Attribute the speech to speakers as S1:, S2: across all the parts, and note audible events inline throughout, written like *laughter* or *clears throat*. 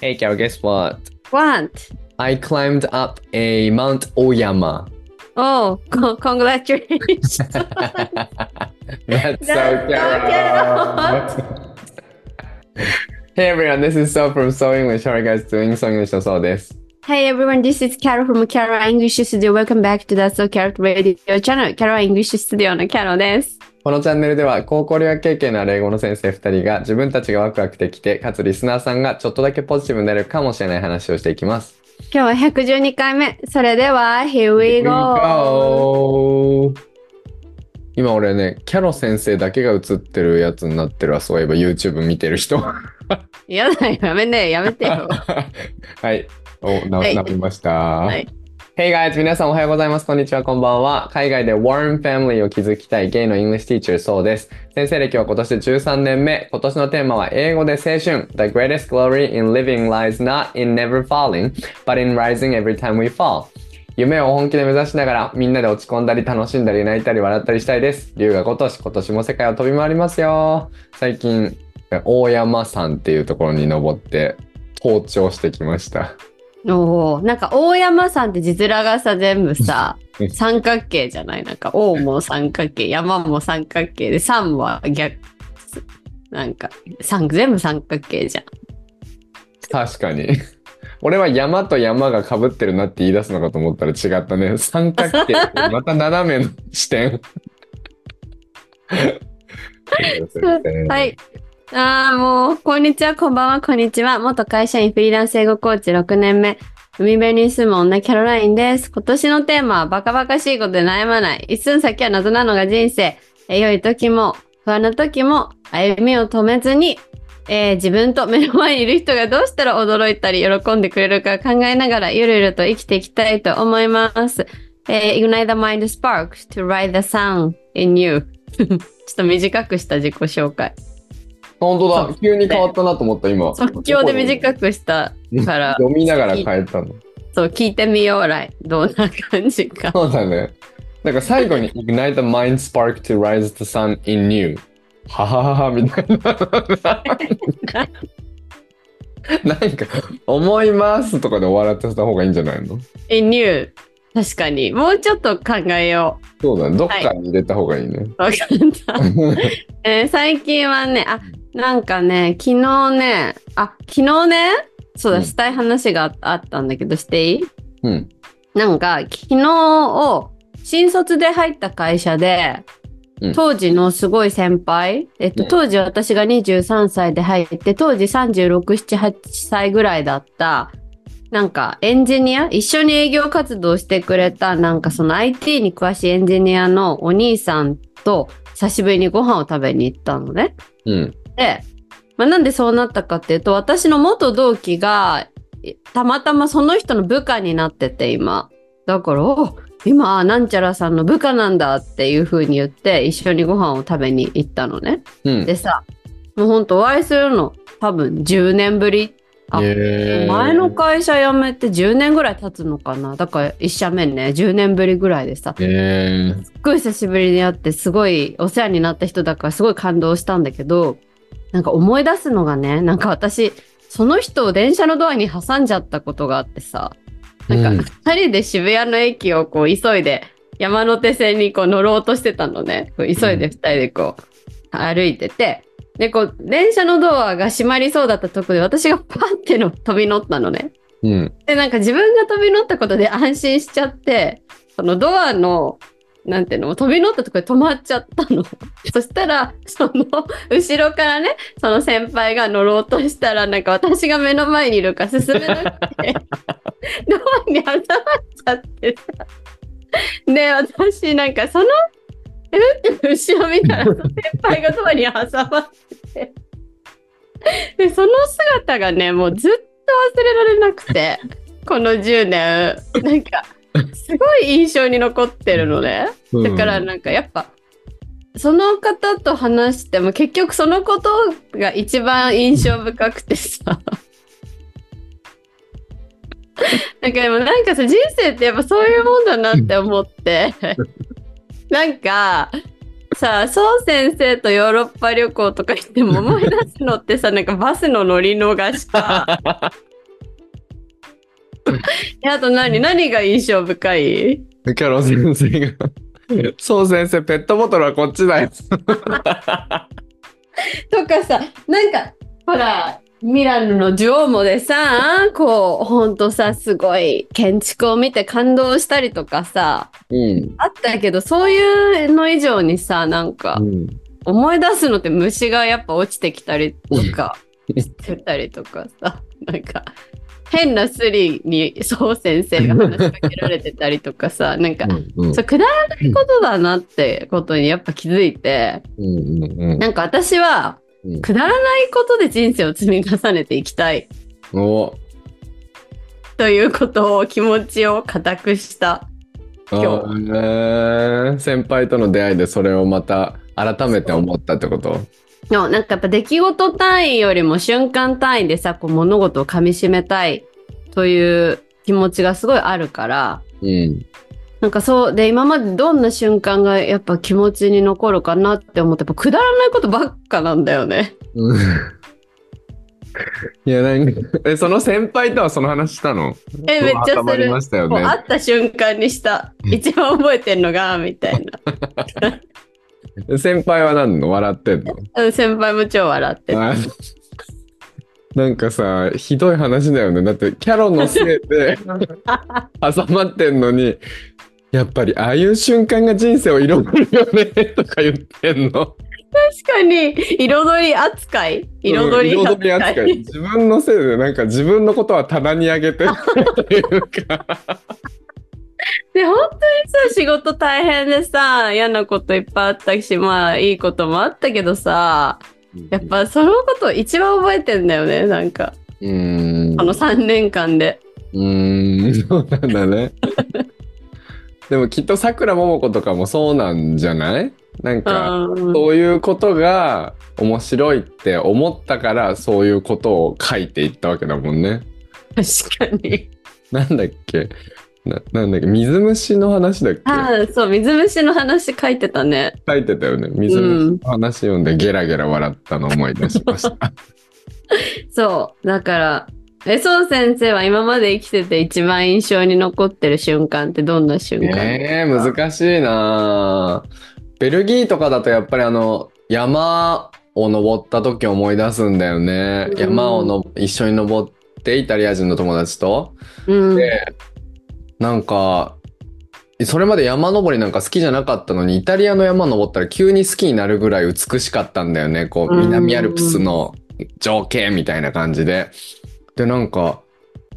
S1: Hey, Carol, guess what?
S2: What?
S1: I climbed up a Mount Oyama.
S2: Oh, *laughs* co- congratulations. *laughs*
S1: That's so
S2: so
S1: Carol. *laughs* hey everyone, this is So from So English. How are you guys doing? So English のそうです。
S2: hey everyone, this is Carol from Carol English Studio. Welcome back to the So Carol Radio Channel. Carol English Studio の Carol です。
S1: このチャンネルでは高校留学経験のある英語の先生2人が自分たちがワクワクできて、かつリスナーさんがちょっとだけポジティブになれるかもしれない話をしていきます。
S2: 今日は112回目。それでは、Here we go!
S1: 今俺ね、キャロ先生だけが映ってるやつになってるわ。そういえば YouTube 見てる人。*laughs*
S2: やだよ、やめねやめてよ。*laughs*
S1: はい。お、な、
S2: はい
S1: なりました。
S2: はい。
S1: Hey guys! 皆さんおはようございます。こんにちは、こんばんは。海外で Warm Family を築きたいゲイの English Teacher そうです。先生歴は今年で13年目。今年のテーマは英語で青春。The greatest glory in living lies not in never falling, but in rising every time we fall. 夢を本気で目指しながらみんなで落ち込んだり楽しんだり泣いたり笑ったりしたいです。龍が今年、今年も世界を飛び回りますよ。最近、大山山っていうところに登って登頂してきました。
S2: おーなんか大山さんって字面がさ全部さ
S1: うん
S2: 三角形じゃない？なんか王も三角形山も三角形で山は逆なんか三全部三角形じゃん
S1: 確かに。*laughs* 俺は山と山が被ってるなって言い出すのかと思ったら違ったね。三角形ってまた斜めの視点。*laughs*
S2: は。い。ああ、もう、こんにちは、こんばんは、こんにちは。元会社員フリーランス英語コーチ6年目。海辺に住む女キャロラインです。今年のテーマはバカバカしいことで悩まない。一寸先は謎なのが人生。え良い時も不安な時も歩みを止めずに、えー自分と目の前にいる人がどうしたら驚いたり喜んでくれるか考えながらゆるゆると生きていきたいと思います。えー Ignite the mind Sparks to ride the sun in you. *laughs* ちょっと短くした自己紹介。
S1: 本当だ。急に変わったなと思った、今。
S2: 即興で短くしたから、*laughs*
S1: 読みながら変えたの。
S2: そう、聞いてみよう、らい。どんな感じか。
S1: そうだね。なんか最後に *laughs* Ignite the mind spark to rise the sun in you. ははははみたいな。*laughs* なんか、思いますとかで終わらせた方がいいんじゃないの
S2: ？in you。確かに。もうちょっと考えよ
S1: そうだね。どっかに入れた方がいいね。
S2: う。わかった。えー最近はね、あ、なんかね、昨日ね、あ、昨日ね、そうだ、
S1: うん
S2: したい話がああったんだけど、していい？
S1: うん。
S2: なんか、昨日を、新卒で入った会社で、
S1: うん
S2: 当時のすごい先輩、えっと、
S1: うん
S2: 当時私が23歳で入って、当時36、7、8歳ぐらいだった、なんかエンジニア一緒に営業活動してくれた、なんかその IT に詳しいエンジニアのお兄さんと久しぶりにご飯を食べに行ったのね。
S1: うん。
S2: で、まあ、なんでそうなったかっていうと、私の元同期が、えたまたまその人の部下になってて、今。だから、お今、なんちゃらさんの部下なんだっていう風に言って、一緒にご飯を食べに行ったのね。
S1: うん。
S2: でさ、もうほんとお会いするの多分10年ぶり。あ前の会社辞めて10年ぐらい経つのかな。だから一社目ね、10年ぶりぐらいでさ、
S1: えー、
S2: すっごい久しぶりに会ってすごいお世話になった人だからすごい感動したんだけどなんか思い出すのがねなんか私その人を電車のドアに挟んじゃったことがあってさなんか2人で渋谷の駅をこう急いで山手線にこう乗ろうとしてたのねこう急いで2人でこう歩いててでこう電車のドアが閉まりそうだったとこで私がパンっての飛び乗ったのね。
S1: うん。
S2: で、なんか自分が飛び乗ったことで安心しちゃって、そのドアの、なんていうの、飛び乗ったところで止まっちゃったの。*laughs* そしたら、その、後ろからね、その先輩が乗ろうとしたら、なんか私が目の前にいるか進めなくて、*laughs* ドアに挟まっちゃってさ。で、私なんかその、え？って後ろ見たら、先輩がドアに挟まってて、で、その姿がね、もうずっと忘れられなくて、この10年、なんか、すごい印象に残ってるのね。だからなんかやっぱ、その方と話しても結局そのことが一番印象深くてさ。*laughs* なんかでもなんかさ人生ってやっぱそういうもんだなって思ってなんかさそう先生とヨーロッパ旅行とか行っても思い出すのってさなんかバスの乗り逃しかえ *laughs* *laughs* あと何？何が印象深い？
S1: キャロ先生が、そう先生、ペットボトルはこっちだよ。*laughs*
S2: とかさなんかほらミラノのデュオーモでさこうほんとさすごい建築を見て感動したりとかさ
S1: うん。
S2: あったけどそういうの以上にさなんか
S1: うん。
S2: 思い出すのって虫がやっぱ落ちてきたりとかしてたりとかさなんか変なスリにそう先生が話しかけられてたりとかさなんか、
S1: うん。
S2: そうくだらないことだなってことにやっぱ気づいて
S1: うん。うん。
S2: なんか私は
S1: うん。
S2: くだらないことで人生を積み重ねていきたい
S1: お
S2: ということを気持ちを固くした今日
S1: あー先輩との出会いでそれをまた改めて思ったってこと？
S2: のなんかやっぱ出来事単位よりも瞬間単位でさこう物事をかみしめたいという気持ちがすごいあるから
S1: うん。
S2: なんかそうで今までどんな瞬間がやっぱ気持ちに残るかなって思ってやっぱくだらないことばっかなんだよね。
S1: うん *laughs* いや、なんか、え、その先輩とはその話したの？
S2: えめっちゃする。
S1: ましたよね。
S2: もう会った瞬間にした。一番覚えてんのがみたい
S1: 先輩は何の笑ってんの？
S2: な。うん先輩も超笑ってる。
S1: あなんかさ、ひどい話だよね。だって、キャロのせいで *laughs* 挟まってんのに、やっぱりああいう瞬間が人生を彩るよねとか言ってんの。
S2: 確かに彩り扱い？彩り
S1: うん
S2: 扱い,、
S1: 彩り扱い。自分のせいでなんか自分のことは棚に上げてっていうか。*laughs*
S2: で本当にさ仕事大変でさ嫌なこといっぱいあったしまあいいこともあったけどさやっぱそのこと一番覚えてんだよねなんか
S1: うーん。
S2: この3年間で。
S1: うーん、そうなんだね。*laughs* でもきっとさくらももことかもそうなんじゃない？なんか、
S2: うん
S1: そういうことが面白いって思ったから、そういうことを書いていったわけだもんね。
S2: 確かに。
S1: なんだっけ？ななんだっけ水虫の話だっけ？
S2: ああそう水虫の話書いてたね。
S1: 書いてたよね。水虫の話読んでゲラゲラ笑ったの思い出しました。*laughs*
S2: そうだからえそう先生は今まで生きてて一番印象に残ってる瞬間ってどんな瞬間、
S1: えー、難しいなベルギーとかだとやっぱりあの山を登った時思い出すんだよね。
S2: うん
S1: 山をの一緒に登ってイタリア人の友達と。
S2: うん
S1: で、なんか、それまで山登りなんか好きじゃなかったのに、イタリアの山登ったら急に好きになるぐらい美しかったんだよね。こう、
S2: うん
S1: 南アルプスの情景みたいな感じで。で、なんか、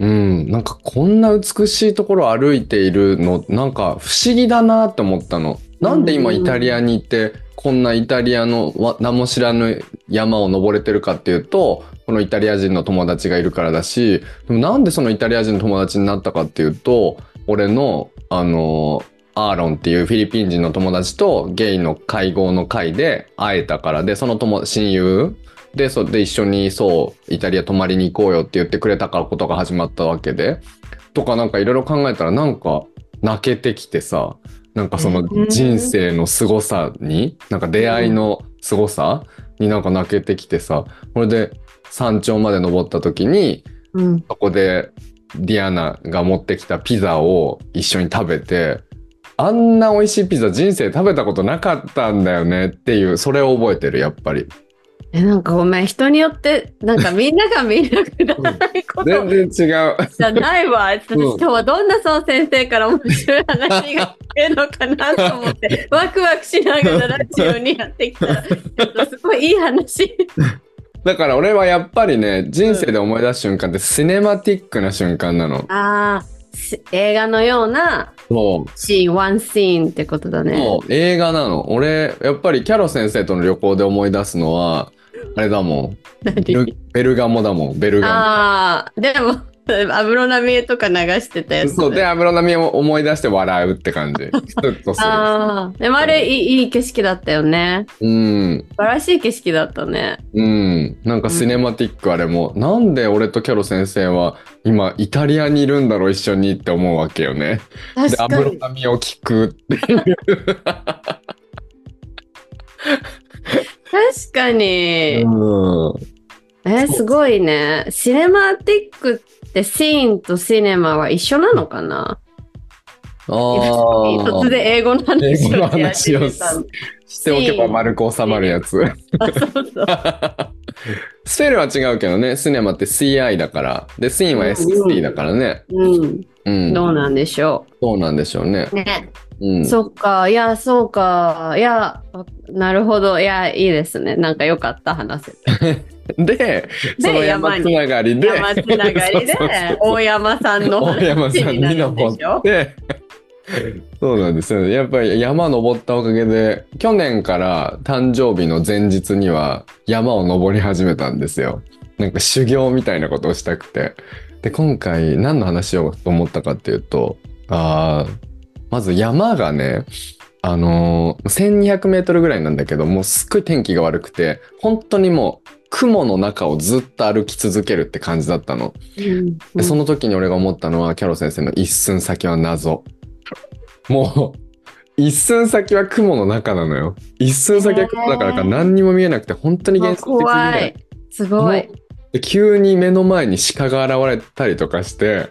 S1: うん、なんかこんな美しいところを歩いているの、なんか不思議だなって思ったの。なんで今イタリアに行って、こんなイタリアのわ名も知らぬ山を登れてるかっていうと、このイタリア人の友達がいるからだし、でもなんでそのイタリア人の友達になったかっていうと、俺の、あの、アーロンっていうフィリピン人の友達とゲイの会合の会で会えたからで、その友親友で、それで一緒にそう、イタリア泊まりに行こうよって言ってくれたからことが始まったわけで、とかなんかいろいろ考えたらなんか泣けてきてさ、なんかその
S2: うん。
S1: 人生の凄さに、なんか出会いの凄さになんか泣けてきてさ、これで山頂まで登った時に、
S2: うん。
S1: そこでディアナが持ってきたピザを一緒に食べて、あんな美味しいピザ人生食べたことなかったんだよねっていう、それを覚えてる、やっぱり。
S2: えなんかごめん人によってなんかみんながみんなくだらないこと *laughs*
S1: 全然違う。
S2: じゃないわ。私今日はどんなそう先生から面白い話が聞けるのかなと思って、ワクワクしながらラジオにやってきたら、*laughs* ちょっとすごいいい話。
S1: だから俺はやっぱりね、人生で思い出す瞬間ってシネマティックな瞬間なの。
S2: ああ、映画のような
S1: そう。
S2: シーン、ワンシーンってことだね。
S1: もう映画なの。俺、やっぱりキャロ先生との旅行で思い出すのは、あれだもん。*laughs* ベル
S2: 何
S1: ベルガモだもん、ベルガ
S2: ああ、でも、安室奈美恵とか流してたや
S1: モ。
S2: つ。
S1: そう、で、安室奈美恵を思い出して笑うって感じ。
S2: ああ、でもあれいいいい景色だったよね。
S1: うん。
S2: 素晴らしい景色だったね。
S1: うん。なんかシネマティックあれも、なんで俺とキャロ先生は今イタリアにいるんだろう一緒にって思うわけよね。で、安
S2: 確かに。
S1: 室奈美恵を聞くっていう。
S2: 確かに。
S1: うん。
S2: えーすごいね。シネマティックってシーンとシネマは一緒なのかな？
S1: あ
S2: 突然英語の話を
S1: 話をしておけば丸く収まるやつ。
S2: あそうそう。*laughs*
S1: スペルは違うけどね、シネマって CI だから。で、シーンは SC だからね。
S2: うん。
S1: うん。
S2: どうなんでしょ
S1: そうなんでしょうね。
S2: う。ね。
S1: うん。
S2: そっか。いや、そうか。いや、なるほど。いや、いいですね。なんかよかった、話せて。
S1: で、その山つながりで、
S2: 山つながりで *laughs* 大山さんの
S1: 大山さんに登
S2: でしょ？*laughs*
S1: って、そうなんですよね。やっぱり山登ったおかげで、去年から誕生日の前日には山を登り始めたんですよ。なんか修行みたいなことをしたくて。で、今回何の話をと思ったかっていうと、あーまず山がね、あのー1200メートルぐらいなんだけど、もうすっごい天気が悪くて、本当にもう雲の中をずっと歩き続けるって感じだったの。
S2: うん
S1: でその時に俺が思ったのは、キャロ先生の一寸先は謎。もう、一寸先は雲の中なのよ。一寸先は雲の中だから何にも見えなくて、本当に幻想的に
S2: 怖い
S1: ね。。
S2: すごい。
S1: で急に目の前に鹿が現れたりとかして、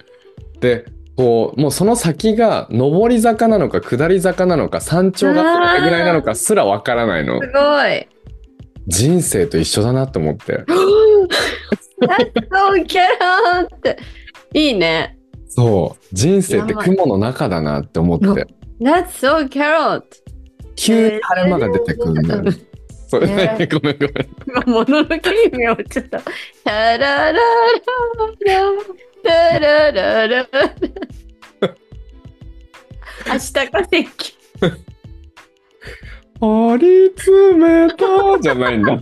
S1: で、こう、もうその先が上り坂なのか下り坂なのか山頂がどれぐらいなのかすらわからないの
S2: す。ごい。
S1: 人生と一緒だなって思って。
S2: That's so get out! って。いいね。
S1: そう。人生って雲の中だなって思って。
S2: That's so carrot!
S1: 急に晴れ間が出てくるんだよね。*laughs* ごめんごめん。
S2: 今、もののけ姫をちょっと。タララララタラララ明日化石。*laughs*
S1: 張り詰めたじゃないんだ。
S2: 明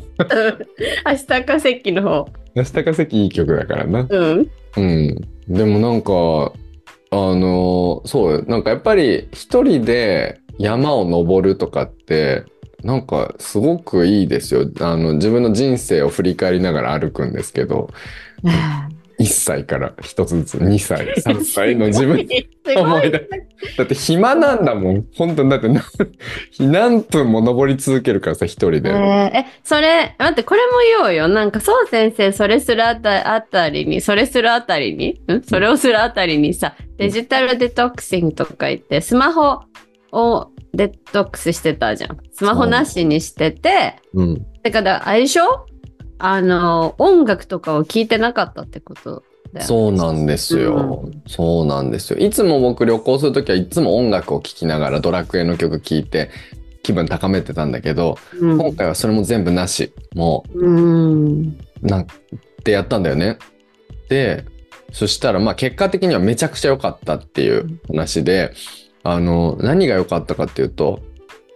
S2: 日化石の方。
S1: 明日化石いい曲だからな。
S2: うん。
S1: うん。でもなんか、あの、そうよ。なんかやっぱり一人で山を登るとかって、なんかすごくいいですよ。あの、自分の人生を振り返りながら歩くんですけど、1歳から1つずつ2歳、*laughs* 3歳の自分思い出だって暇なんだもん。本当にだってな何分も登り続けるからさ、一人で。
S2: えーえ、それ、待って、これも言おうよ。なんか、そう先生、それするあたあたりに、それするあたりに、ん？それをするあたりにさ、デジタルデトックシングとか言って、スマホをデトックスしてたじゃん。スマホなしにしてて、
S1: うん。
S2: だから、あれでしょ？あの、音楽とかを聞いてなかったってことだよね。
S1: そうなんですよ。そうなんですよ。いつも僕旅行するときはいつも音楽を聴きながらドラクエの曲聴いて気分高めてたんだけど、
S2: うん。
S1: 今回はそれも全部なし。も
S2: うん。
S1: う、なんてやったんだよね。で、そしたらまあ結果的にはめちゃくちゃ良かったっていう話で、あの、何が良かったかっていうと、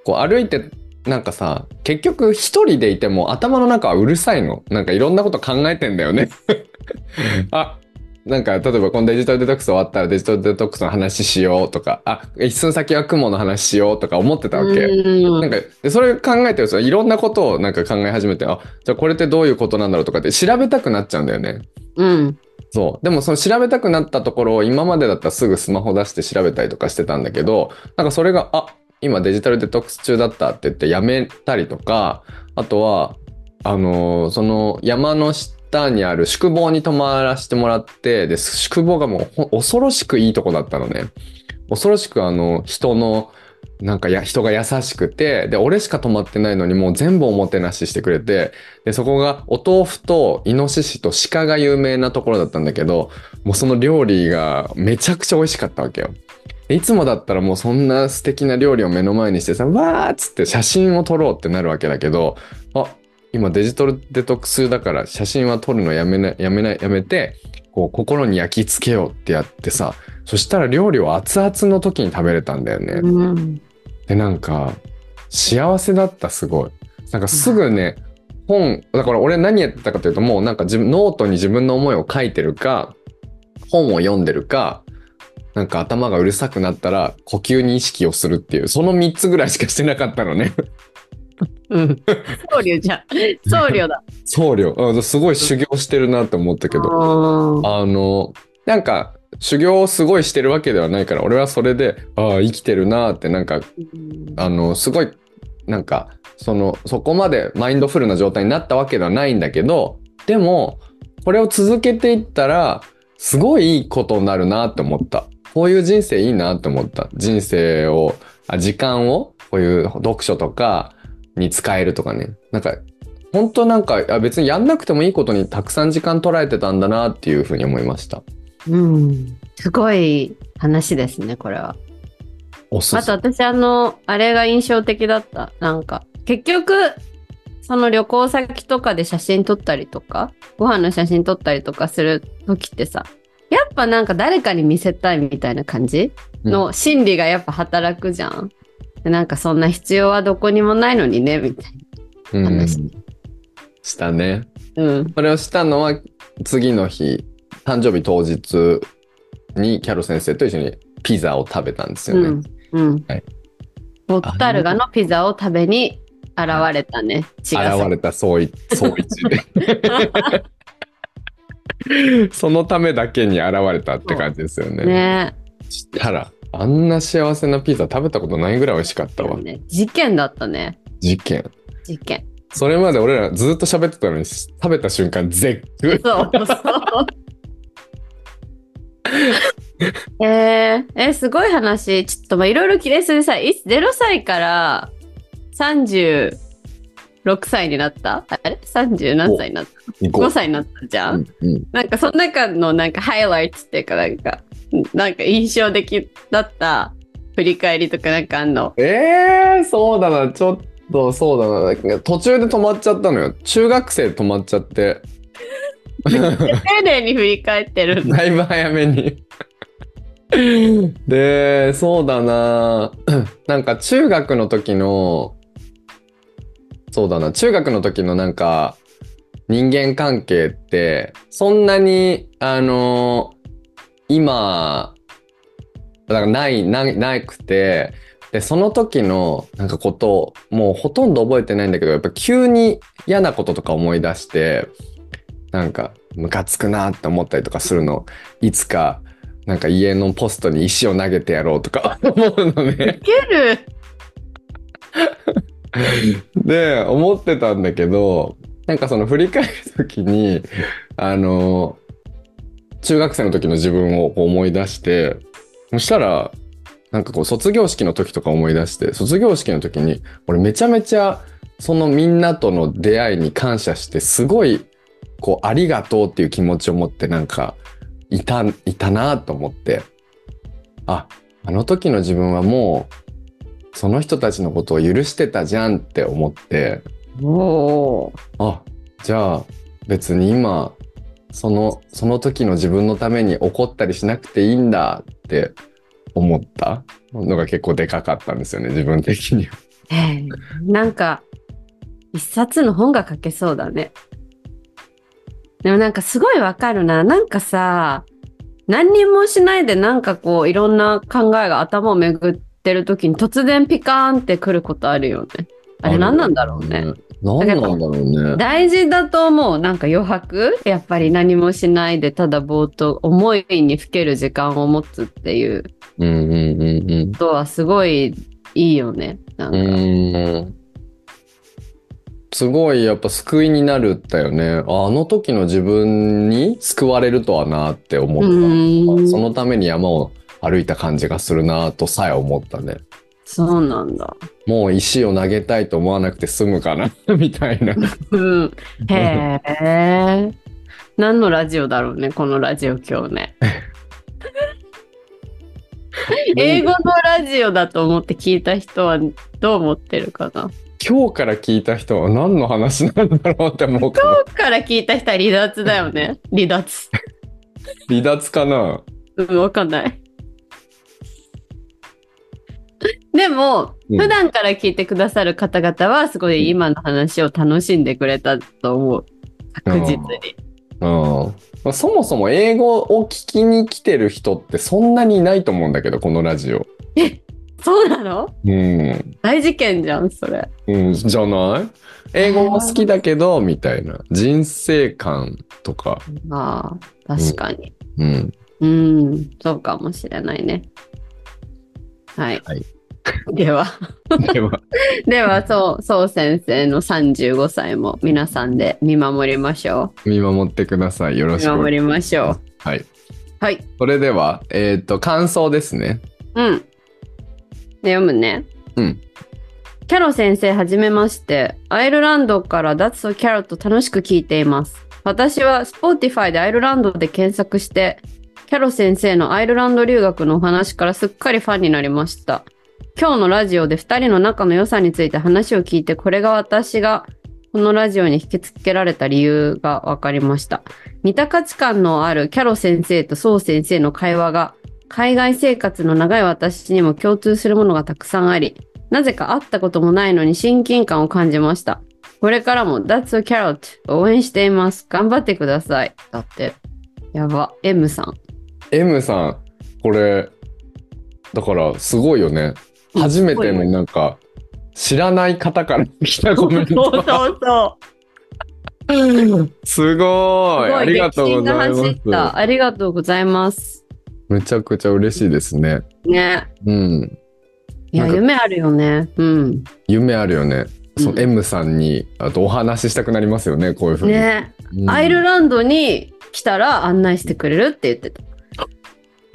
S1: こう歩いてなんかさ、結局一人でいても頭の中はうるさいの。なんかいろんなこと考えてんだよね。*laughs* あ、なんか例えばこのデジタルデトックス終わったらデジタルデトックスの話しようとか、あ、一寸先は雲の話しようとか思ってたわけ。
S2: うん
S1: なんかでそれ考えてるといろんなことをなんか考え始めて、あ、じゃあこれってどういうことなんだろうとかって調べたくなっちゃうんだよね。
S2: うん。
S1: そう。でもその調べたくなったところを今までだったらすぐスマホ出して調べたりとかしてたんだけど、なんかそれが、あ、今デジタルデトックス中だったって言ってやめたりとか、あとは、あのーその山の下にある宿坊に泊まらせてもらって、で、宿坊がもう恐ろしくいいとこだったのね。恐ろしくあの、人の、なんかや人が優しくて、で、俺しか泊まってないのにもう全部おもてなししてくれて、で、そこがお豆腐とイノシシと鹿が有名なところだったんだけど、もうその料理がめちゃくちゃ美味しかったわけよ。でいつもだったらもうそんな素敵な料理を目の前にしてさ、わーっつって写真を撮ろうってなるわけだけど、あ、今デジタルデトックスだから写真は撮るのやめない、やめない、やめて、こう心に焼き付けようってやってさ、そしたら料理を熱々の時に食べれたんだよね。
S2: うん。
S1: で、なんか、幸せだった、すごい。なんかすぐね、本、だから俺何やってたかというと、もうなんか自分、ノートに自分の思いを書いてるか、本を読んでるか、なんか頭がうるさくなったら呼吸に意識をするっていう、その3つぐらいしかしてなかったのね。
S2: うん。僧侶じゃん。僧侶だ。*laughs*
S1: 僧侶。あすごい修行してるなって思ったけど。
S2: あ
S1: あの、なんか、修行をすごいしてるわけではないから、俺はそれで、ああ、生きてるなって、なんか、あの、すごい、なんか、その、そこまでマインドフルな状態になったわけではないんだけど、でも、これを続けていったら、すごいいいことになるなって思った。こういう人生いいなって思った。人生を、あ時間を、こういう読書とかに使えるとかね。なんか、本当なんか、あ別にやんなくてもいいことにたくさん時間捉えてたんだなっていうふうに思いました。
S2: うん。すごい話ですね、これは。
S1: おすす
S2: あと私あの、あれが印象的だった。なんか、結局、その旅行先とかで写真撮ったりとか、ご飯の写真撮ったりとかする時ってさ、やっぱなんか誰かに見せたいみたいな感じ？の心理がやっぱ働くじゃん。でなんかそんな必要はどこにもないのにね、みたい
S1: うん
S2: 話
S1: したね。
S2: な。うん。
S1: それをしたのは次の日、誕生日当日にキャロ先生と一緒にピザを食べたんですよね。
S2: うん。うん。
S1: はい
S2: ボッタルガのピザを食べに現れたね。
S1: 現れた総一総一で。*laughs* *laughs* そのためだけに現れたって感じですよね。
S2: ね
S1: したら、あんな幸せなピザ食べたことないぐらい美味しかったわ。
S2: ね事件だったね。
S1: 事件。
S2: 事件。
S1: それまで俺らずっと喋ってたのに、食べた瞬間絶句。
S2: そうそう。えー、えすごい話。ちょっとまあいろいろ切れすぎさ、い0歳から36歳になった？あれ ?30 何歳になった？
S1: 行こ
S2: ?5
S1: う。
S2: 歳になったじゃん、
S1: うんうん
S2: なんかその中のなんかハイライトっていうかなんか、なんか印象的だった？振り返りとかなんかあんの？
S1: えー、そうだな、ちょっとそうだな。途中で止まっちゃったのよ。中学生で止まっちゃって。
S2: 丁寧に振り返ってる。*laughs* だ
S1: いぶ早めに。で、そうだな。*clears throat* なんか中学の時の、そうだな、中学の時のなんか人間関係って、そんなに、あの、今、だからない、な、なくて、で、その時のなんかこと、もうほとんど覚えてないんだけど、やっぱ急に嫌なこととか思い出して、なんか、ムカつくなって思ったりとかするの、いつか、なんか家のポストに石を投げてやろうとか思うのね。
S2: いける。*laughs*
S1: で、思ってたんだけど、なんかその振り返る時に、あの、中学生の時の自分を思い出して、そしたら、なんかこう卒業式の時とか思い出して、卒業式の時に、俺めちゃめちゃそのみんなとの出会いに感謝して、すごい、こう、ありがとうっていう気持ちを持ってなんか、いた、いたなと思って、あ、あの時の自分はもう、その人たちのことを許してたじゃんって思って、
S2: おー
S1: あ、じゃあ別に今、その、その時の自分のために怒ったりしなくていいんだって思った？のが結構でかかったんですよね、自分的には。
S2: ええなんか一冊の本が書けそうだね。でもなんかすごいわかるな。なんかさ、何にもしないでなんかこういろんな考えが頭を巡ってる時に突然ピカーンってくることあるよね。あれ何なんだろうね。。
S1: 何なんだろうね。
S2: 大事だと思う。なんか余白？やっぱり何もしないでただぼーっと思いにふける時間を持つっていう
S1: うんうんうんうん。
S2: ことはすごいいいよね。なんか。
S1: うすごいやっぱ救いになるったよね。ああの時の自分に救われるとはなって思った。
S2: うん
S1: そのために山を歩いた感じがするなとさえ思ったね。
S2: そうなんだ。
S1: もう石を投げたいと思わなくて済むかな *laughs* みたいな。
S2: うん。へえ。何のラジオだろうね、このラジオ今日 *laughs* ね。英語のラジオだと思って聞いた人はどう思ってるかな？
S1: 今日から聞いた人は何の話なんだろうって思う。
S2: 今日から聞いた人は離脱だよね。離脱。*laughs*
S1: 離脱かな
S2: うん、わかんない。でも、
S1: うん
S2: 普段から聞いてくださる方々は、すごい今の話を楽しんでくれたと思う。確実に。
S1: うん。そもそも英語を聞きに来てる人ってそんなにいないと思うんだけど、このラジオ。
S2: そうなの？
S1: うん。
S2: 大事件じゃん、それ。
S1: うん、じゃない？英語も好きだけど、みたいな。人生観とか。
S2: まあ、確かに。
S1: うん。
S2: うん、そうかもしれないね。はい。
S1: はい *laughs*
S2: では、
S1: では、*laughs*
S2: では、そう、そう先生の35歳も皆さんで見守りましょ
S1: 見守ってください。よろ
S2: う。
S1: しく。
S2: 見守りましょう。
S1: はい。
S2: はい。
S1: それでは、えっ、と、感想ですね。
S2: うん。で読むね。
S1: うん。
S2: キャロ先生、はじめまして。アイルランドから That's So Carrot 楽しく聞いています。私は Spotify でアイルランドで検索して、キャロ先生のアイルランド留学のお話からすっかりファンになりました。今日のラジオで2人の仲の良さについて話を聞いて、これが私がこのラジオに引きつけられた理由が分かりました。似た価値観のあるキャロ先生とソウ先生の会話が海外生活の長い私にも共通するものがたくさんあり、なぜか会ったこともないのに親近感を感じました。これからも That's a Carrot 応援しています。頑張ってください。だって。やば。M さん。
S1: M さん、これ、だから、すごいよね。初めてのなんか、知らない方から来たコメント。
S2: そうそうそう。
S1: すごい。ありがとうございます。
S2: ありがとうございます。
S1: めちゃくちゃ嬉しいですね。
S2: ね。
S1: うん。
S2: いや、夢あるよね。うん。
S1: 夢あるよね。そ
S2: うん
S1: の M さんに、あとお話ししたくなりますよね、こういうふうに。
S2: ね。
S1: うん
S2: アイルランドに来たら案内してくれるって言ってた。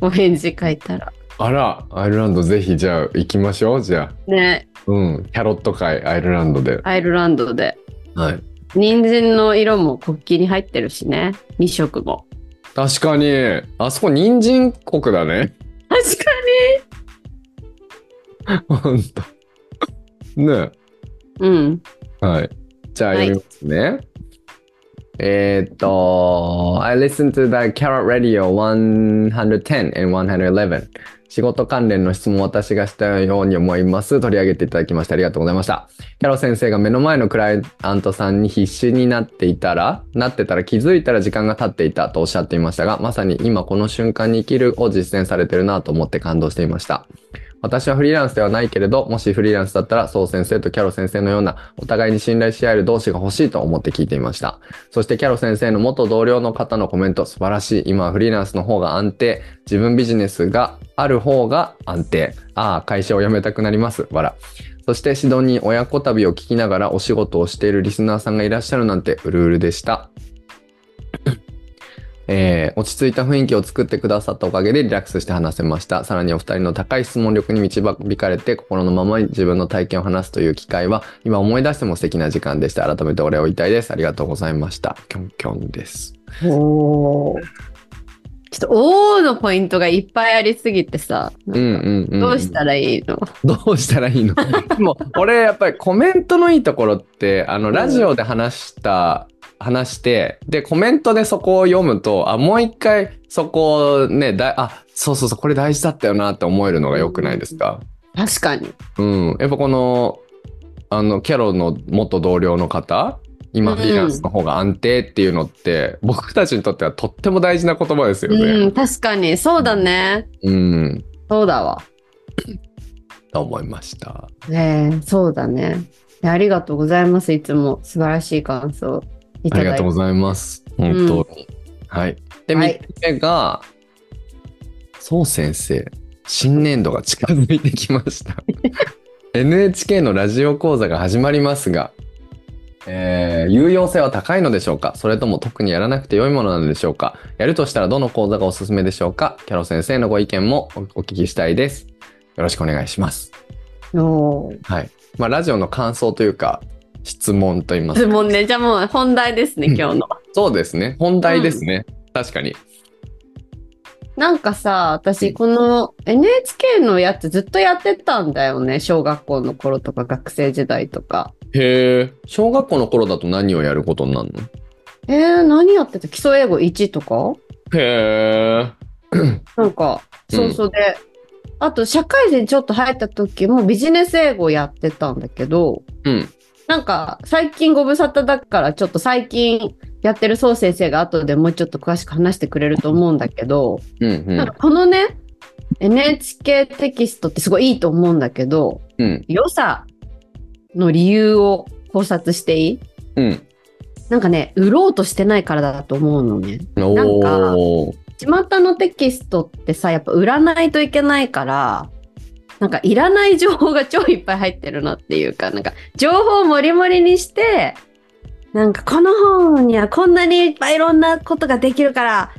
S2: お返事書いたら。
S1: あら、アイルランドぜひじゃあ行きましょう。じゃあ。
S2: ね。
S1: うん。キャロット会、アイルランドで。
S2: アイルランドで。
S1: はい。
S2: 人参の色も国旗に入ってるしね。2色も。
S1: 確かに、あそこ人参国だね。
S2: 確か *laughs*
S1: ほんと。ね
S2: に。うん。
S1: はい。じゃあ
S2: はい
S1: 読みますね。えーっと、I listened to the Carrot Radio 110 and 111. 仕事関連の質問を私がしたように思います。取り上げていただきましてありがとうございました。キャロ先生が目の前のクライアントさんに必死になっていたら、なってたら気づいたら時間が経っていたとおっしゃっていましたが、まさに今この瞬間に生きるを実践されてるなと思って感動していました。私はフリーランスではないけれど、もしフリーランスだったら、ソウ先生とキャロ先生のようなお互いに信頼し合える同士が欲しいと思って聞いていました。そしてキャロ先生の元同僚の方のコメント、素晴らしい。今はフリーランスの方が安定。自分ビジネスがある方が安定。ああ、会社を辞めたくなります。わら。そしてシドニー親子旅を聞きながらお仕事をしているリスナーさんがいらっしゃるなんてうるうるでした。えー落ち着いた雰囲気を作ってくださったおかげでリラックスして話せました。さらにお二人の高い質問力に導かれて心のままに自分の体験を話すという機会は今思い出しても素敵な時間でした。改めてお礼を言いたいです。ありがとうございました。キョンキョンです。
S2: おーちょっと、おーのポイントがいっぱいありすぎてさ、
S1: うん。
S2: どうしたらいいの、
S1: どうしたらいいの？で *laughs* も、俺やっぱりコメントのいいところって、あの、ラジオで話した、話して、で、コメントでそこを読むと、あ、もう一回そこをね、だあ、そうそうそう、これ大事だったよなって思えるのが良くないですか？
S2: 確かに。
S1: うん。やっぱこの、あの、キャロの元同僚の方、今、
S2: うん
S1: フリーランスの方が安定っていうのって、僕たちにとってはとっても大事な言葉ですよ
S2: う
S1: ね。
S2: ん、確かに。そうだね。
S1: うん。
S2: そうだわ。
S1: と思いました。
S2: ねえそうだね。ありがとうございます。いつも素晴らしい感想い
S1: あり
S2: ただいて。
S1: がとうございます。本当に。はい。で、
S2: はい
S1: 3つ目が、そう先生、新年度が近づいてきました。*laughs* NHK のラジオ講座が始まりますが、えー有用性は高いのでしょうか？それとも特にやらなくて良いものなのでしょうか？やるとしたらどの講座がおすすめでしょうか？キャロ先生のご意見もおお聞きしたいです。よろしくお願いします。はい。まあ、ラジオの感想というか、質問と言いますか
S2: 質問ね。じゃあもう本題ですね、今日の。
S1: そうですね。本題ですね。確かに。
S2: なんかさ、
S1: うん
S2: 私、この NHK のやつずっとやってたんだよね。小学校の頃とか学生時代とか。
S1: へえ。小学校の頃だと何をやることになるの？
S2: えー、何やってた？基礎英語1とか？
S1: へえ。*clears throat*
S2: なんか、そうそうで、あと社会人ちょっと入った時もビジネス英語やってたんだけど、
S1: うん。
S2: なんか最近ご無沙汰だからちょっと最近やってる宋先生が後でもうちょっと詳しく話してくれると思うんだけど、
S1: うんうん
S2: なんかこのね NHK テキストってすごいいいと思うんだけど
S1: うん
S2: 良さの理由を考察していい？
S1: うん。
S2: なんかね売ろうとしてないからだと思うのね。なんか巷のテキストってさやっぱ売らないといけないからなんかいらない情報が超いっぱい入ってるなっていうかなんか情報をもりもりにしてなんかこの本にはこんなにいっぱいいろんなことができるから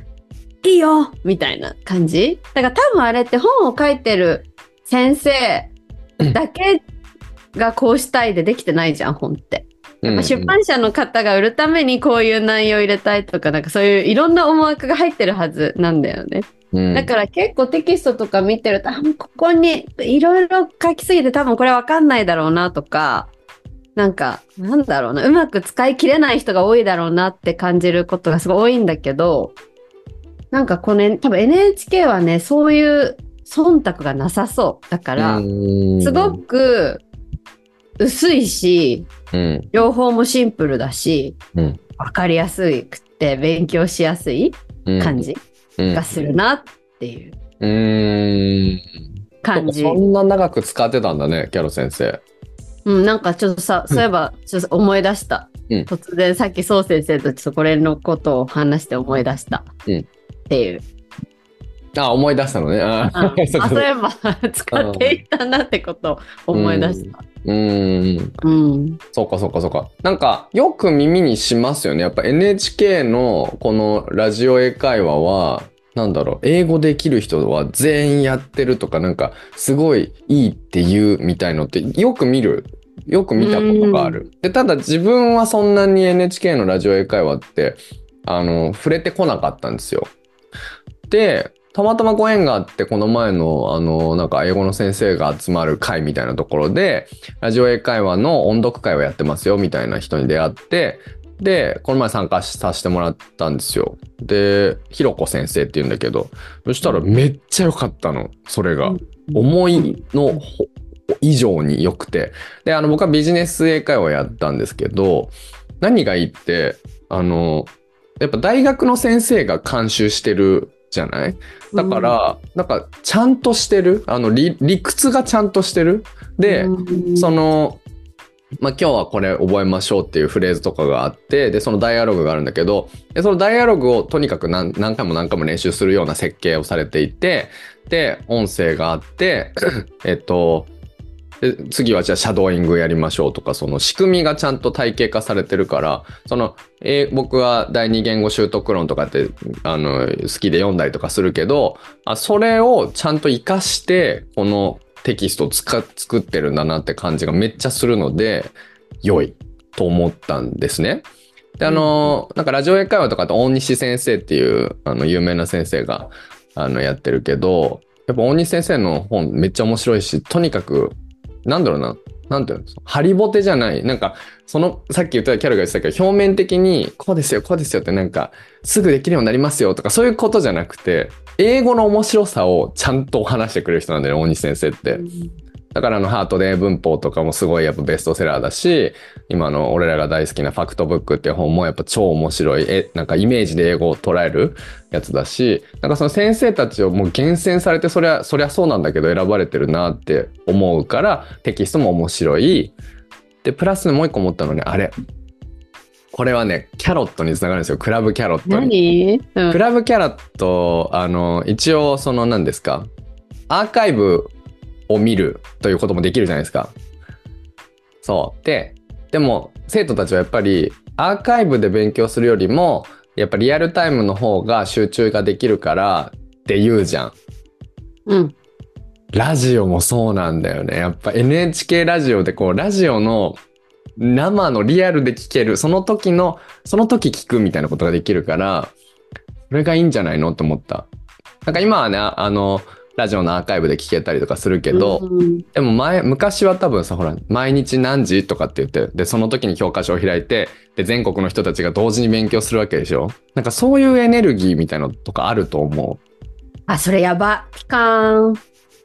S2: いいよみたいな感じ？だから多分あれって本を書いてる先生だけがこうしたいでできてないじゃん、本って。やっぱ出版社の方が売るためにこういう内容入れたいとか、なんかそういういろんな思惑が入ってるはずなんだよね。
S1: うん。
S2: だから結構テキストとか見てると、あ、もうここにいろいろ書きすぎて多分これわかんないだろうなとか、なんか、なんだろうな、うまく使い切れない人が多いだろうなって感じることがすごい多いんだけど、なんかこれ、多分 NHK はね、そういう忖度がなさそう。だから、
S1: うん。
S2: すごく薄いし、
S1: うん。
S2: 情報もシンプルだし、
S1: うん。
S2: わかりやすくて勉強しやすい
S1: うん。
S2: 感じ。
S1: うん
S2: がするなっていう
S1: うーん
S2: 感じ。
S1: そんな長く使ってたんだねキャロ先生
S2: うん、なんかちょっとさ、そういえば、ちょっと思い出した。
S1: うん
S2: 突然さっきそう先生とそこら辺のことを話して思い出した。
S1: うん
S2: っていう。
S1: あ思い出したのねあ *laughs*
S2: うんあ、
S1: そ
S2: うういえば使っていたなってことを思い出した。
S1: うーん
S2: うん。
S1: そうかそうかそうか。なんかよく耳にしますよね。やっぱ NHK のこのラジオ英会話は、なんだろう、英語できる人は全員やってるとか、なんかすごいいいって言うみたいのってよく見る。よく見たことがある。で、ただ自分はそんなに NHK のラジオ英会話って、あの、触れてこなかったんですよ。で、たまたまご縁があって、この前の、あの、なんか英語の先生が集まる会みたいなところで、ラジオ英会話の音読会をやってますよみたいな人に出会って、で、この前参加させてもらったんですよ。で、ひろこ先生って言うんだけど、そしたらめっちゃ良かったの、それが。思いのほ以上に良くて。で、あの、僕はビジネス英会話をやったんですけど、何がいいって、あの、やっぱ大学の先生が監修してるじゃない？だから、なんかちゃんとしてる？あの理理屈がちゃんとしてる？で、
S2: うん。
S1: その、まあ、今日はこれ覚えましょうっていうフレーズとかがあってでそのダイアログがあるんだけどでそのダイアログをとにかく何何回も何回も練習するような設計をされていてで音声があって *clears throat* えっとで次はじゃあシャドーイングやりましょうとかその仕組みがちゃんと体系化されてるからその、えー僕は第二言語習得論とかってあの好きで読んだりとかするけどあそれをちゃんと活かしてこのテキストを作ってるんだなって感じがめっちゃするので良いと思ったんですね。であの、なんかラジオ英会話とかって大西先生っていうあの有名な先生があのやってるけどやっぱ大西先生の本めっちゃ面白いしとにかくなんだろうな。なんていうのハリボテじゃない。なんかそのさっき言ったキャラが言ってたけど表面的にこうですよこうですよってなんかすぐできるようになりますよとかそういうことじゃなくて英語の面白さをちゃんと話してくれる人なんだよね大西先生って。だからあのハートで文法とかもすごいやっぱベストセラーだし今の俺らが大好きなファクトブックっていう本もやっぱ超面白いえなんかイメージで英語を捉えるやつだしなんかその先生たちをもう厳選されてそりゃそりゃそうなんだけど選ばれてるなって思うからテキストも面白い。でプラスもう一個思ったのねあれ。これはねキャロットにつながるんですよ。クラブキャロットに。
S2: 何、うん。
S1: クラブキャラット、あの、一応、その何ですか、アーカイブを見るということもできるじゃないですか。そう。で、でも、生徒たちはやっぱり、アーカイブで勉強するよりも、やっぱリアルタイムの方が集中ができるからって言うじゃん。
S2: うん。
S1: ラジオもそうなんだよね。やっぱ NHK ラジオでこう、ラジオの生のリアルで聞ける、その時の、その時聞くみたいなことができるから、それがいいんじゃないの？と思った。なんか今はね、あの、ラジオのアーカイブで聞けたりとかするけど、
S2: うん
S1: でも前、昔は多分さ、ほら、毎日何時とかって言って、で、その時に教科書を開いて、で、全国の人たちが同時に勉強するわけでしょ？なんかそういうエネルギーみたいなのとかあると思
S2: あ、それやば。ピカーン。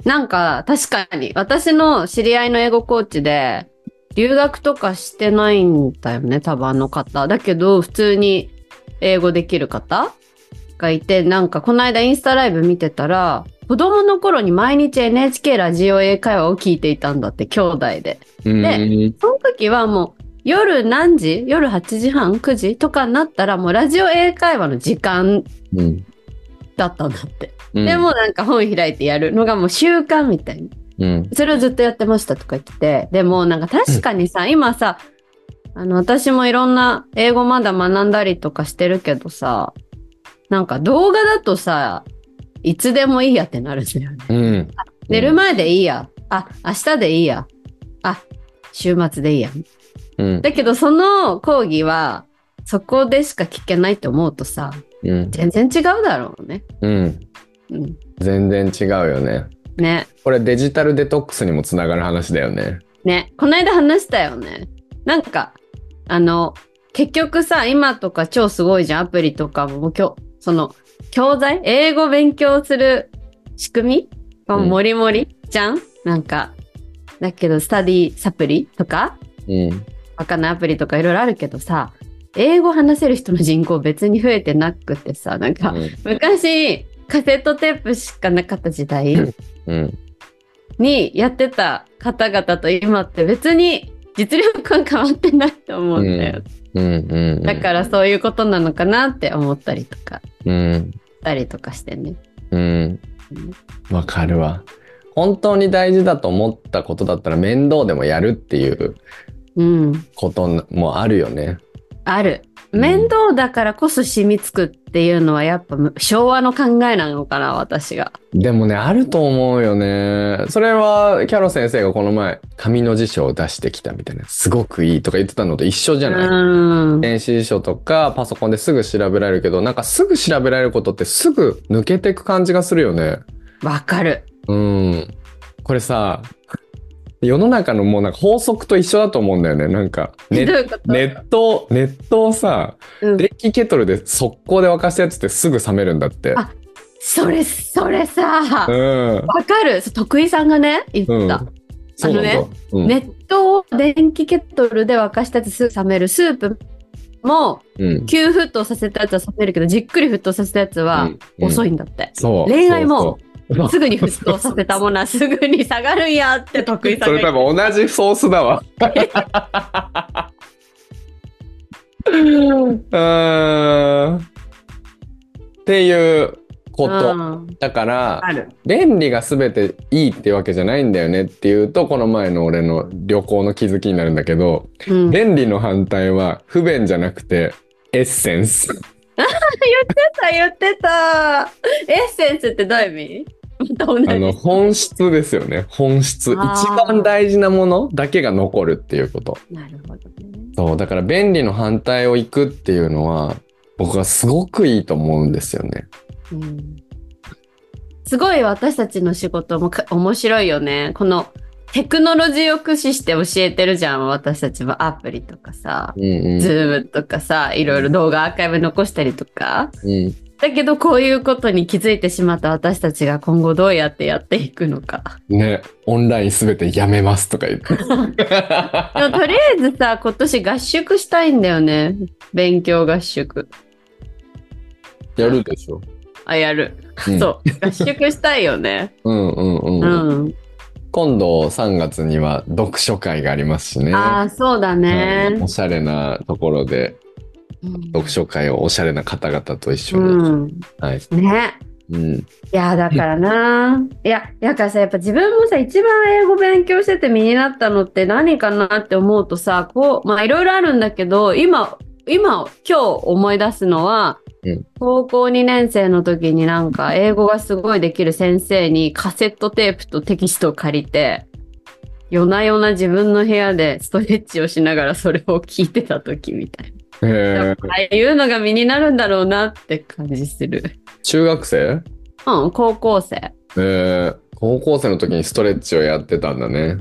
S2: なんか、確かに、私の知り合いの英語コーチで、留学とかしてないんだよね、多分あの方。だけど、普通に英語できる方がいて、なんか、この間インスタライブ見てたら、子供の頃に毎日 NHK ラジオ英会話を聞いていたんだって、兄弟で。
S1: う。うん。
S2: その時はもう、夜何時夜8時半 ?9 時とかになったら、もうラジオ英会話の時間
S1: うん。
S2: だったんだって。
S1: うん
S2: でもなんか本開いてやるのがもう習慣みたいに。
S1: うん。
S2: それをずっとやってましたとか言ってて。でもなんか確かにさ、今さ、あの私もいろんな英語まだ学んだりとかしてるけどさ、なんか動画だとさ、いつでもいいやってなるんだよね。
S1: うん。
S2: 寝る前でいいや。あ、明日でいいや。あ、週末でいいや。
S1: うん。
S2: だけどその講義は、そこでしか聞けないと思うとさ、
S1: うん。
S2: 全然違うだろうね。
S1: うん。
S2: うん。
S1: 全然違うよね。
S2: ね。
S1: これデジタルデトックスにもつながる話だよね。
S2: ね。この間話したよね。なんか、あの、結局さ、今とか超すごいじゃん。アプリとかも、きょその、教材？英語勉強する仕組み？
S1: うん。
S2: もりもり？じゃん？なんか、だけど、スタディサプリとか、
S1: うん。
S2: わかんない？アプリとかいろいろあるけどさ、英語話せる人の人口別に増えてなくてさ、なんか、昔、カセットテープしかなかった時代
S1: うん。
S2: にやってた方々と今って別に実力は変わってないと思うんだよ。
S1: うん。うん。
S2: だからそういうことなのかなって思ったりとか、
S1: うん。
S2: したりとかしてね。
S1: うん。わかるわ。本当に大事だと思ったことだったら面倒でもやるっていう
S2: うん。
S1: こともあるよね。
S2: ある。
S1: うん
S2: 面倒だからこそ染みつくっていうのはやっぱ昭和の考えなのかな、私が。
S1: でもね、あると思うよね。それは、キャロ先生がこの前、紙の辞書を出してきたみたいな、すごくいいとか言ってたのと一緒じゃない、
S2: うん。
S1: 電子辞書とかパソコンですぐ調べられるけど、なんかすぐ調べられることってすぐ抜けていく感じがするよね。
S2: わかる。
S1: うん。これさ、世の中のもうなんか法則と一緒だと思うんだよね。なんか、ネネット、ネットをさ、
S2: うん
S1: 電気ケトルで速攻で沸かしたやつってすぐ冷めるんだって。
S2: あそれ、それさ、
S1: うん。
S2: わかる？徳井さんがね、言った。あの
S1: うん
S2: 熱湯を電気ケトルで沸かしたやつすぐ冷める。スープも
S1: うん。
S2: 急沸騰させたやつは冷めるけど、じっくり沸騰させたやつは遅
S1: い。
S2: いんだって。
S1: そう。
S2: 恋愛も
S1: そう
S2: すぐに沸騰させたものは *laughs* すぐに下がるんやって徳井さ
S1: それ多分同じソースだわ。*laughs* うーん。っていうこと。
S2: うん
S1: だから。便利が全ていいってわけじゃないんだよねっていうと、この前の俺の旅行の気づきになるんだけど、
S2: うん、言っ
S1: 便利の反対は不便じゃなくて、エッセンス。*laughs*
S2: てた、言ってた。エッセンスってどういう意味？
S1: あの、本質ですよね。本質。一番大事なものだけが残るっていうこと。
S2: なるほどね。
S1: そう、だから便利の反対を行くっていうのは、僕はすごくいいと思うんですよね。
S2: うんすごい私たちの仕事もか面白いよね。このテクノロジーを駆使して教えてるじゃん。私たちもアプリとかさ、
S1: うんうん。
S2: ズームとかさ、いろいろ動画アーカイブ残したりとか。
S1: うん、
S2: だけどこういうことに気づいてしまった私たちが今後どうやってやっていくのか。
S1: ね、オンラインすべてやめますとか言って。
S2: でもとりあえずさ、今年合宿したいんだよね。勉強合宿。
S1: やるでしょ。
S2: あ、やる。
S1: うん
S2: そう。合宿したいよね。
S1: うんうんうん。
S2: うん。
S1: 今度3月には読書会がありますしね。
S2: ああ、そうだね
S1: うんお。しゃれなところで
S2: うん
S1: 読書会をおしゃれな方々と一緒に。
S2: うん。
S1: はい。
S2: ね。
S1: うん。
S2: いや、だからな。いや、だからさ、やっぱ自分もさ、一番英語勉強してて身になったのって何かなって思うとさ、こう、まあいろいろあるんだけど、今、今、今日思い出すのは、
S1: うん
S2: 高校2年生の時になんか英語がすごいできる先生にカセットテープとテキストを借りて、夜な夜な自分の部屋でストレッチをしながらそれを聞いてた時みたいな。ああいうのが身になるんだろうなって感じする。
S1: 中学生？
S2: うん、高校生。
S1: えー、高校生の時にストレッチをやってたんだね。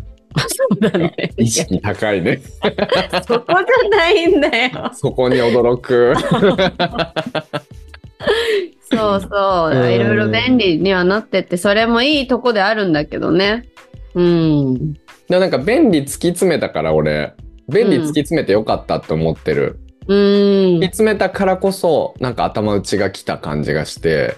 S2: そうだね。
S1: 意識高いね。*laughs*
S2: そこじゃないんだよ。
S1: そこに驚く。*laughs*
S2: そうそうう。
S1: ん
S2: いろいろ便利にはなってって、それもいいとこであるんだけどね。うん。
S1: でもなんか便利突き詰めたから俺、便利突き詰めてよかったって思ってる。
S2: うん
S1: 突き。詰めたからこそ、なんか頭打ちが来た感じがして、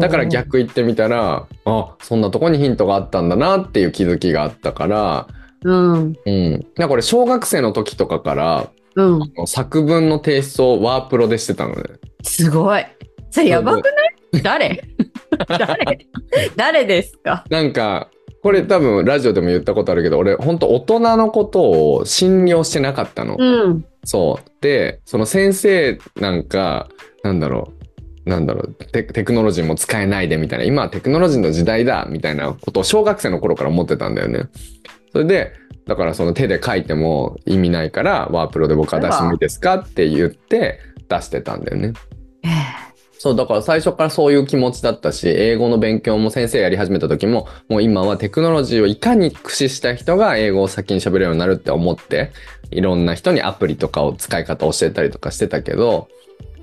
S1: だから逆言ってみたら、あ、そんなとこにヒントがあったんだなっていう気づきがあったから、
S2: うん。
S1: うん。なんかこれ小学生の時とかから、
S2: うん。
S1: 作文の提出をワープロでしてたのね。
S2: すごい。それやばくない誰？*laughs* 誰？誰ですか？
S1: なんか、これ多分ラジオでも言ったことあるけど、俺本当大人のことを信用してなかったの。
S2: うん。
S1: そう。で、その先生なんか、なんだろう。なんだろうテ、テクノロジーも使えないでみたいな、今はテクノロジーの時代だみたいなことを小学生の頃から思ってたんだよね。それで、だからその手で書いても意味ないから、ワープロで僕は出してもいいですかって言って出してたんだよね。
S2: え
S1: そう、だから最初からそういう気持ちだったし、英語の勉強も先生やり始めた時も、もう今はテクノロジーをいかに駆使した人が英語を先に喋れるようになるって思って、いろんな人にアプリとかを使い方を教えたりとかしてたけど、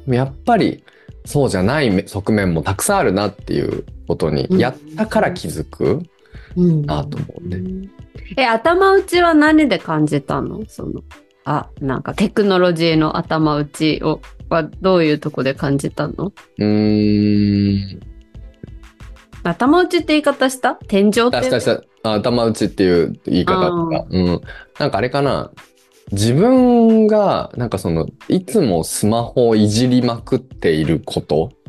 S1: やっぱりそうじゃない側面もたくさんあるなっていうことに、
S2: うん
S1: やったから気づく。
S2: うん
S1: なと思うね。
S2: え、頭打ちは何で感じたの？その、あ、なんかテクノロジーの頭打ちを、はどういうとこで感じたの？
S1: うーん。
S2: 頭打ちって言い方した？天井って？
S1: 頭打ちっていう言い方とか、うん。なんかあれかな？自分が、なんかその、いつもスマホをいじりまくっていること
S2: っ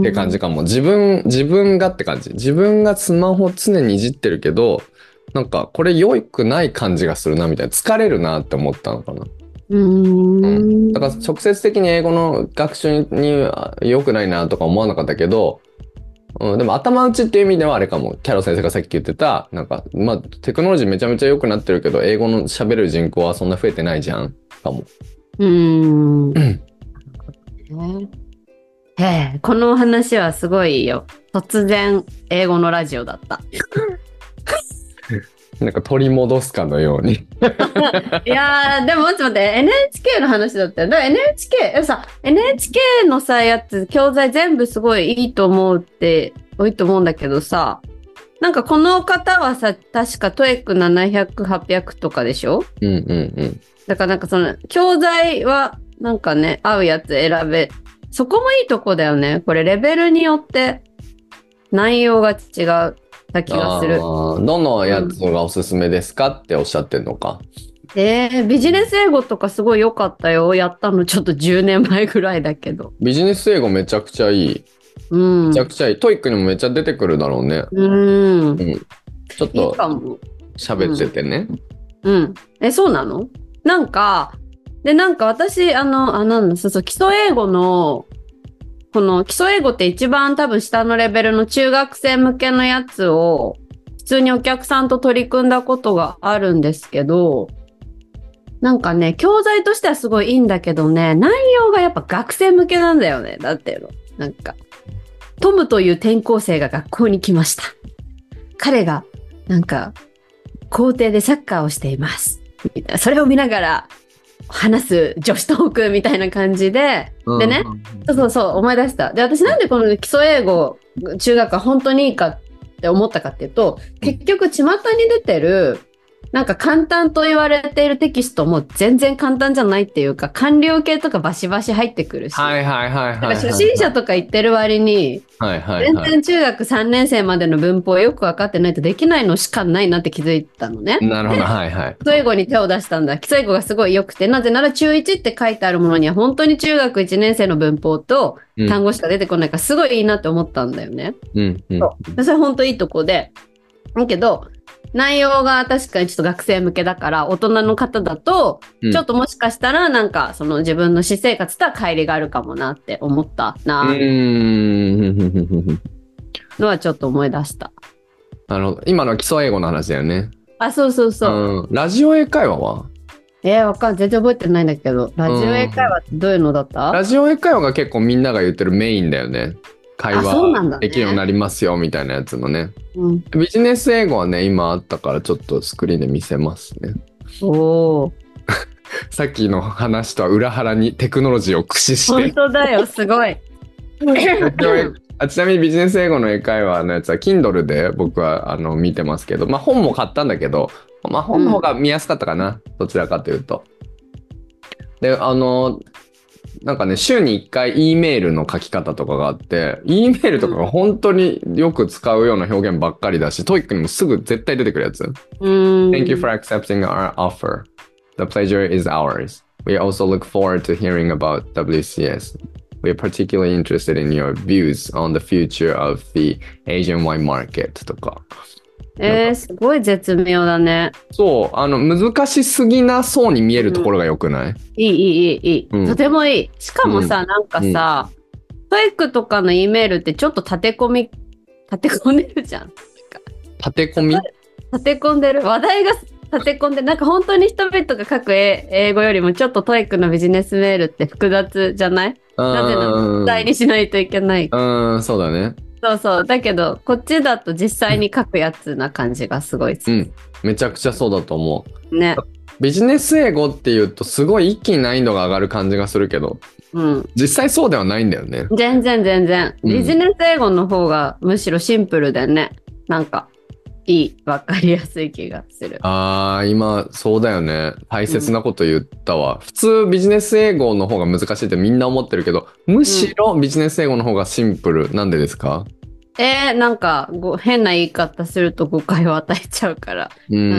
S1: って感じかも。自分、自分がって感じ。自分がスマホ常にいじってるけど、なんかこれ良くない感じがするなみたいな。疲れるなって思ったのかな。
S2: うーん。
S1: だから直接的に英語の学習には良くないなとか思わなかったけど、うん、でも頭打ちっていう意味ではあれかも。キャロ先生がさっき言ってた、なんか、まあ、テクノロジーめちゃめちゃ良くなってるけど、英語の喋る人口はそんな増えてないじゃんかも。
S2: うーん。ねへえ、この話はすごいよ。突然、英語のラジオだった。*laughs*
S1: なんか取り戻すかのように。*laughs*
S2: いやー、でも待って待って、NHK の話だったよ。だから NHK、えさ、NHK のさ、やつ、教材全部すごいいいと思うって、いいと思うんだけどさ、なんかこの方はさ、確かトエック700、800とかでしょ？
S1: うんうんうん。
S2: だからなんかその、教材はなんかね、合うやつ選べ、そこもいいとこだよね。これレベルによって内容が違った気がする
S1: どのやつがおすすめですかっておっしゃってんのか？
S2: えー、ビジネス英語とかすごい良かったよ。やったのちょっと10年前ぐらいだけど。
S1: ビジネス英語めちゃくちゃいい。
S2: うん。
S1: めちゃくちゃいい。 TOEIC にもめっちゃ出てくるだろうね。
S2: うん。いい
S1: ちょっと。喋っててね。
S2: うん。え、そうなの？なんか、で、なんか私、あの、あ、なんだ、そうそう、基礎英語の、この基礎英語って一番多分下のレベルの中学生向けのやつを、普通にお客さんと取り組んだことがあるんですけど、なんかね、教材としてはすごいいいんだけどね、内容がやっぱ学生向けなんだよね。だっての。なんか、トムという転校生が学校に来ました。彼が、なんか、校庭でサッカーをしています。それを見ながら話す女子トークみたいな感じで、でね、そうそうそう、思い出した。で、私なんでこの基礎英語、中学が本当にいいかって思ったかっていうと、結局、巷に出てる、なんか簡単と言われているテキストも全然簡単じゃないっていうか、官僚系とかバシバシ入ってくるし、
S1: はいはいはいはいはい。
S2: 初心者とか言ってる割に、
S1: はいはいはい。
S2: 全然中学3年生までの文法をよく分かってないとできないのしかないなって気づいたのね。
S1: なるほど、はいはい。
S2: 基礎英語に手を出したんだ。基礎英語がすごい良くて、なぜなら中1って書いてあるものには本当に中学1年生の文法と
S1: うん
S2: 単語しか出てこないからすごいいいなって思ったんだよね。
S1: うんうん。
S2: でそれ本当いいとこで。だけど、内容が確かにちょっと学生向けだから、大人の方だと、
S1: うん
S2: ちょっともしかしたらなんかその自分の私生活とは乖離があるかもなって思った
S1: う
S2: な
S1: ーん。
S2: のはちょっと思い出した。
S1: なるほど。今のは基礎英語の話だよね。
S2: あ、そうそうそう。
S1: うん。ラジオ英会話は？
S2: えー、わかん全然覚えてないんだけど、ラジオ英会話ってどういうのだった、
S1: ラジオ英会話が結構みんなが言ってるメインだよね。会話できるようになりますよみたいなやつのね。
S2: うん、
S1: ビジネス英語はね、今あったからちょっとスクリーンで見せますね。
S2: おー。*laughs*
S1: さっきの話とは裏腹にテクノロジーを駆使し
S2: 本
S1: て。
S2: 当だよ、すごい。*laughs*
S1: あちなみにビジネス英語の英会話のやつは Kindle で僕はあの見てますけど、まあ本も買ったんだけど、まあ本の方が見やすかったかな。どちらかというと。で、あの、なんかね、週に1回 E メールの書き方とかがあって、E メールとかが本当によく使うような表現ばっかりだし、TOEIC にもすぐ絶対出てくるやつ。Thank you for accepting our offer. The pleasure is ours. We also look forward to hearing about WCS. We are particularly interested in your views on the future of the Asian wine market とか。
S2: えー、すごい絶妙だね。
S1: そう、あの、難しすぎなそうに見えるところが良くない、
S2: いい、いい、いい、いい。
S1: うん
S2: とてもいい。しかもさ、なんかさ、 TOEIC とかの E メールってちょっと立て込み、*laughs* 立て込んでるじゃん。
S1: 立て込み？
S2: 立て込んでる？話題が立て込んで、なんか本当に人々が書く英語よりもちょっと TOEIC のビジネスメールって複雑じゃない？なぜなら
S1: うん
S2: 実際にしないといけない。
S1: うん、そうだね。
S2: そうそう。だけど、こっちだと実際に書くやつな感じがすごい好き。
S1: うん。めちゃくちゃそうだと思う。
S2: ね。
S1: ビジネス英語っていうとすごい一気に難易度が上がる感じがするけど、
S2: うん。
S1: 実際そうではないんだよね。
S2: 全然全然。
S1: うん
S2: ビジネス英語の方がむしろシンプルでね。なんか、いい。わかりやすい気がする。
S1: あー、今、そうだよね。大切なこと言ったわ。普通ビジネス英語の方が難しいってみんな思ってるけど、むしろビジネス英語の方がシンプル。なんでですか？
S2: えー、なんかご、変な言い方すると誤解を与えちゃうから。
S1: うんうんう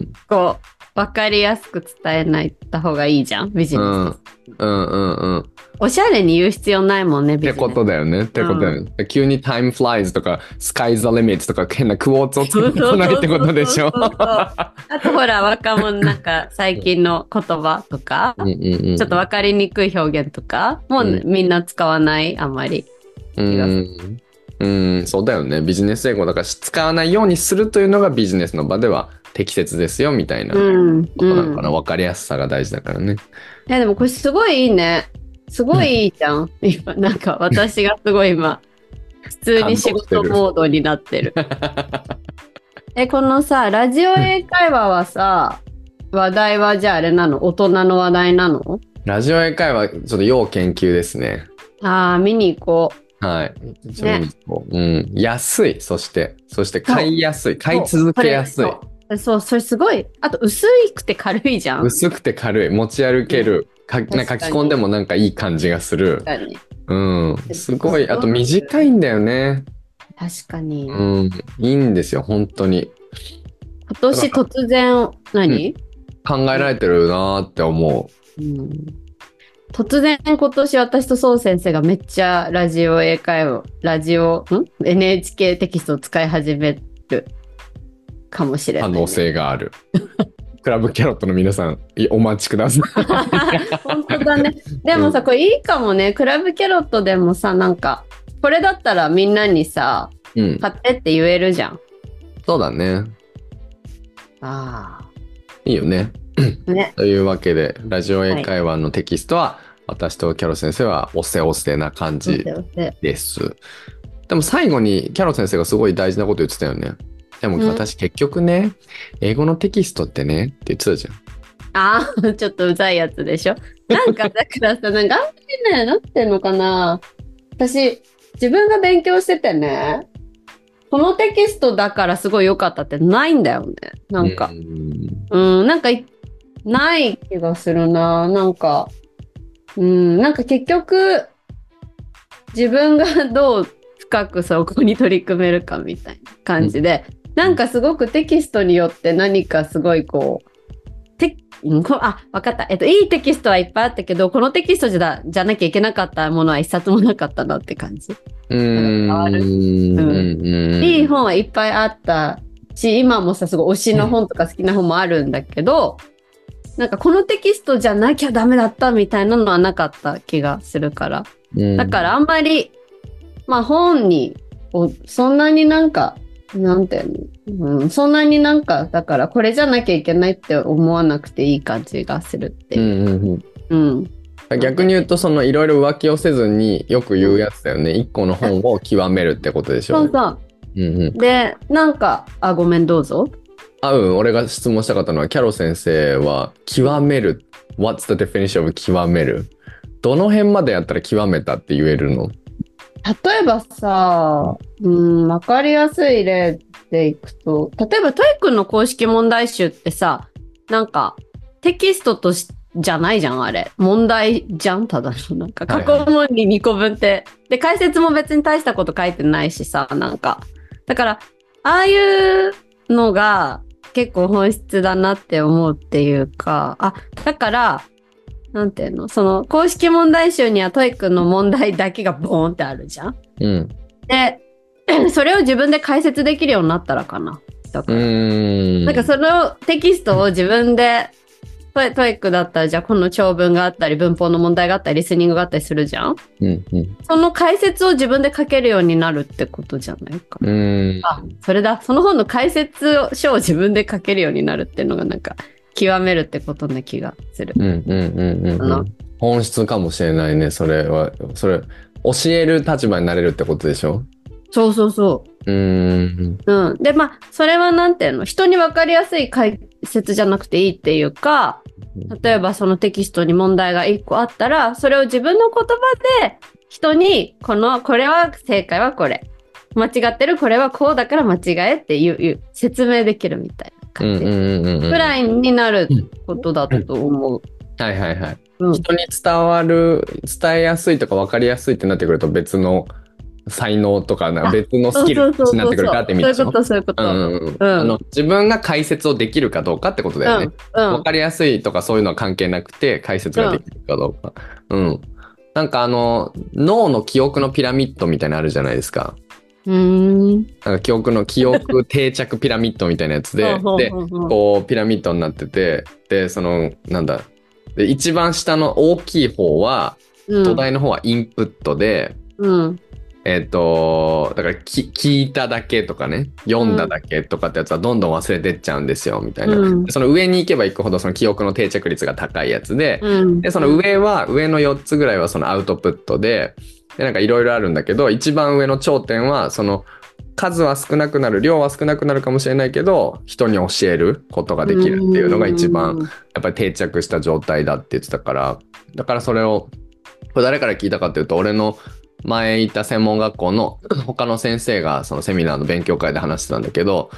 S1: ん。
S2: こう、わかりやすく伝えないた方がいいじゃん、ビジネス。
S1: うんうんうんうん。
S2: おしゃれに言う必要ないもんね、ビジネス。
S1: ってことだよね。ってことだよね。急に time flies とか sky's the limit とか変なクォーツをつけてこないってことでしょ？
S2: あとほら、若者なんか最近の言葉とか、
S1: うんうんうん
S2: ちょっとわかりにくい表現とか、もう
S1: うん
S2: みんな使わない、あんまり。
S1: うん、うん、そうだよね。ビジネス英語だから使わないようにするというのがビジネスの場では適切ですよみたいなこ
S2: うん。
S1: となのかな。
S2: うん
S1: わ、かりやすさが大事だからね。
S2: いや、でもこれすごいいいね。すごいいいじゃん。今、なんか私がすごい今、普通に仕事モードになってる。*laughs* え、このさ、ラジオ英会話はさ、話題はじゃああれなの？大人の話題なの？
S1: ラジオ英会話、ちょっと要研究ですね。
S2: ああ、見に行こ
S1: はい。ちょっと見に行こううん。安い。そして、そして買いやすい。
S2: う。
S1: 買い続けやすい。
S2: そうそれすごい。あと、薄くて軽いじゃん。
S1: 薄くて軽い。持ち歩ける。か
S2: 確か
S1: か書き込んでもなんかいい感じがする。
S2: 確かに。
S1: うん。すごい。あと短いんだよね。
S2: 確かに。
S1: うん。いいんですよ。本当に。
S2: 今年突然、何、
S1: 考えられてるなーって思
S2: うん突然今年私とそう先生がめっちゃラジオ英会話、ラジオ、ん ?NHK テキストを使い始めるかもし
S1: う。
S2: れない、
S1: 可能性がある。*laughs* クラブキャロットの皆さん、いお待ちください。*laughs*
S2: 本当だね。でもさ、これいいかもね。クラブキャロットでもさ、なんか、これだったらみんなにさ、
S1: うん。
S2: 買ってって言えるじゃん。
S1: そうだね。
S2: あ
S1: いいよね。
S2: あ。ね。*laughs*
S1: というわけで、ラジオ英会話のテキストは、私とキャロ先生はおせおせな感じ
S2: で
S1: です。でも最後にキャロ先生がすごい大事なこと言ってたよね。でも
S2: うん
S1: 私結局ね、英語のテキストってねって言ってたじゃん。
S2: ああ、ちょっとうざいやつでしょ？なんかだからさ、なんかあんまりね、なってんのかな？私、自分が勉強しててね、このテキストだからすごい良かったってないんだよね。なんか
S1: う、ん
S2: うん、なんかい、ない気がするな。なんか、うん、なんか結局、自分がどう深くそこに取り組めるかみたいな感じで、なんかすごくテキストによって何かすごいこう、てあ、わかった。えっと、いいテキストはいっぱいあったけど、このテキストじゃじゃなきゃいけなかったものは一冊もなかったなって感じ。
S1: うーん。うんうん
S2: いい本はいっぱいあったし、今もさ、すごい推しの本とか好きな本もあるんだけど、なんかこのテキストじゃなきゃダメだったみたいなのはなかった気がするから。
S1: うん
S2: だからあんまり、まあ本に、おそんなになんか、なんていうの、うん、そんなになんか、だからこれじゃなきゃいけないって思わなくていい感じがするっていう。
S1: うんうん
S2: うん。
S1: うん、逆に言うとそのいろいろ浮気をせずによく言うやつだよね。一個の本を極めるってことでしょ。
S2: そうそう。
S1: うんうん、
S2: で、なんか、あ、ごめん、どうぞ。
S1: あうん俺が質問したかったのはキャロ先生は極める What's the definition of 極める？どの辺までやったら極めたって言えるの？
S2: 例えばさ、うん、わかりやすい例でいくと、例えば TOEIC の公式問題集ってさ、なんかテキストとしじゃないじゃん、あれ。問題じゃん、ただの。なんか過去問に2個分って。で、解説も別に大したこと書いてないしさ、なんか。だから、ああいうのが結構本質だなって思うっていうか、あ、だから、なんていうの？その公式問題集には TOEIC の問題だけがボーンってあるじゃん
S1: うん。
S2: で、*clears throat* それを自分で解説できるようになったらかな？だ
S1: う
S2: から、
S1: ーん。
S2: なんかそのテキストを自分で、トイ TOEIC だったら、じゃあこの長文があったり、文法の問題があったり、リスニングがあったりするじゃん？
S1: うんうん。
S2: その解説を自分で書けるようになるってことじゃないか
S1: う。ーん。
S2: あ、それだ。その本の解説書を自分で書けるようになるっていうのがなんか、極めるってことな気がする。
S1: うんうんうんうんう
S2: あの
S1: ん。本質かもしれないね、それは。それ、教える立場になれるってことでしょ？
S2: そうそうそう
S1: ーん。
S2: う。うん。で、まあ、それはなんていうの？人に分かりやすい解説じゃなくていいっていうか、例えばそのテキストに問題が1個あったら、それを自分の言葉で人に、この、これは正解はこれ。間違ってるこれはこうだから間違えっていう説明できるみたいな感じ。
S1: うんうんうんうんうん。
S2: ぐらいになることだと思う。
S1: はいはいはい。
S2: うん。
S1: 人に伝わる、伝えやすいとか分かりやすいってなってくると別の才能とかな
S2: あ
S1: 別のスキルになってくるかって意味でしょ？
S2: そういうこと、そういうこと。
S1: うん
S2: うん。
S1: うんうん
S2: うん
S1: あの自分が解説をできるかどうかってことだよね。
S2: うん。
S1: 分かりやすいとかそういうのは関係なくて解説ができるかどうか。うん。なんかあの脳の記憶のピラミッドみたいなのあるじゃないですか。
S2: うーん。
S1: なんか記憶の記憶定着ピラミッドみたいなやつで、*laughs* で、
S2: こ
S1: こうピラミッドになってて、で、その、なんだ、で一番下の大きい方は、
S2: う、
S1: 土台の方はインプットで、
S2: うん。
S1: えっ、と、だからき聞いただけとかね、読んだだけとかってやつはどんどん忘れてっちゃうんですよ、みたいな。
S2: うん
S1: でその上に行けば行くほどその記憶の定着率が高いやつで、
S2: うん。
S1: で、その上は、上の4つぐらいはそのアウトプットで、で、なんかいろいろあるんだけど、一番上の頂点は、その、数は少なくなる、量は少なくなるかもしれないけど、人に教えることができるっていうのが一番、やっぱり定着した状態だって言ってたから、だからそれを、これ誰から聞いたかっていうと、俺の前行った専門学校の *clears throat* 他の先生がそのセミナーの勉強会で話してたんだけど、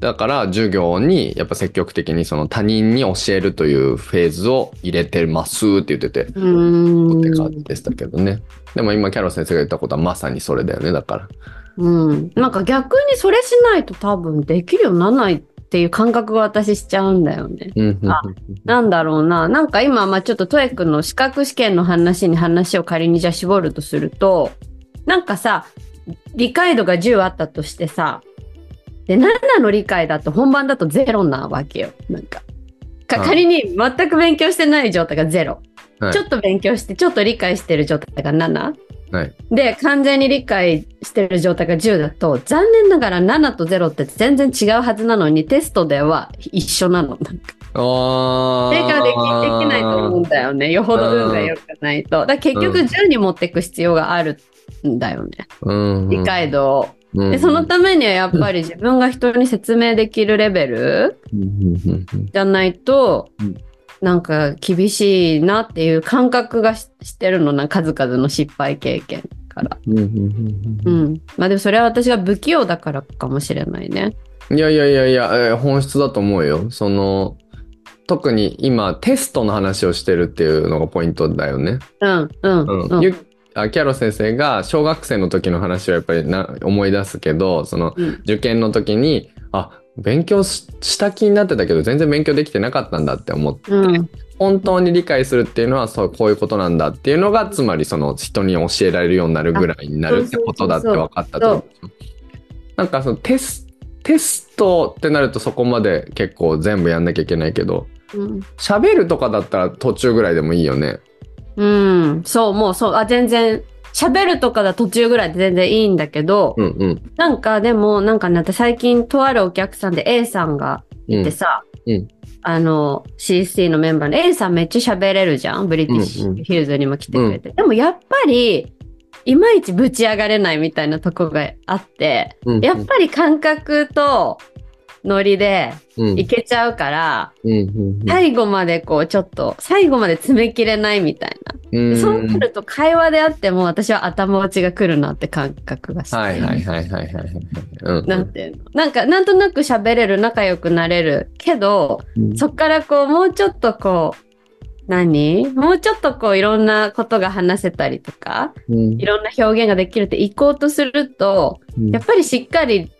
S1: だから授業にやっぱ積極的にその他人に教えるというフェーズを入れてますって言ってて。って感じでしたけどね。でも今キャロ先生が言ったことはまさにそれだよね、だから。
S2: うん。なんか逆にそれしないと多分できるようにならないっていう感覚が私しちゃうんだよね。あなんだろうな。なんか今、まあちょっとトエックの資格試験の話に話を仮にじゃあ絞るとすると、なんかさ、理解度が10あったとしてさ、で、7の理解だと本番だと0なわけよ。なんか。仮に全く勉強してない状態が0。
S1: はい
S2: ちょっと勉強して、ちょっと理解してる状態が7。
S1: はい。
S2: で、完全に理解してる状態が10だと、残念ながら7と0って全然違うはずなのに、テストでは一緒なの。なんか
S1: あ
S2: 正解はできできないと思うんだよね。よほど運が良くないと。だ結局
S1: うん
S2: 10に持っていく必要があるんだよね。
S1: うん
S2: 理解度を。
S1: うん
S2: で、そのためにはやっぱり自分が人に説明できるレベルじゃないと
S1: うん、
S2: なんか厳しいなっていう感覚がししてるのな、数々の失敗経験から。
S1: うん。
S2: まあでもそれは私が不器用だからかもしれないね。
S1: いやいやいやいや、えー本質だと思うよ。その、特に今テストの話をしてるっていうのがポイントだよね。
S2: うん、うん、
S1: うんあキャロ先生が小学生の時の話はやっぱりな思い出すけどその
S2: うん
S1: 受験の時にあ勉強しした気になってたけど全然勉強できてなかったんだって思って、
S2: うん、
S1: 本当に理解するっていうのはそうこういうことなんだっていうのがつまりその人に教えられるようになるぐらいになるってことだって分かったと思う。なんかそのテステストってなるとそこまで結構全部やんなきゃいけないけど
S2: うん。
S1: 喋るとかだったら途中ぐらいでもいいよね。
S2: うん、そう、もうそう、あ、全然、喋るとかだ途中ぐらいで全然いいんだけど、
S1: うんうん。
S2: なんかでも、なんかね、私最近とあるお客さんで A さんが
S1: うん
S2: いてさ、
S1: うん。
S2: あの、CC のメンバーで A さんめっちゃ喋れるじゃんブリティッシ
S1: うんうん。
S2: ュヒルズにも来てくれて。でもやっぱり、いまいちぶち上がれないみたいなとこがあって、
S1: うん。
S2: やっぱり感覚とノリで
S1: うん。
S2: いけちゃうから、最後までこうちょっと、最後まで詰めきれないみたいな。
S1: うん。
S2: そうなると会話であっても私は頭打ちが来るなって感覚がして。
S1: はいはいはいはいはいはい。うん。
S2: なんていうの。なんか、なんとなく喋れる、仲良くなれるけど、
S1: うん。
S2: そっからこう、もうちょっとこう、何？もうちょっとこう、いろんなことが話せたりとか、
S1: うん。
S2: いろんな表現ができるって行こうとすると、
S1: うん。
S2: やっぱりしっかり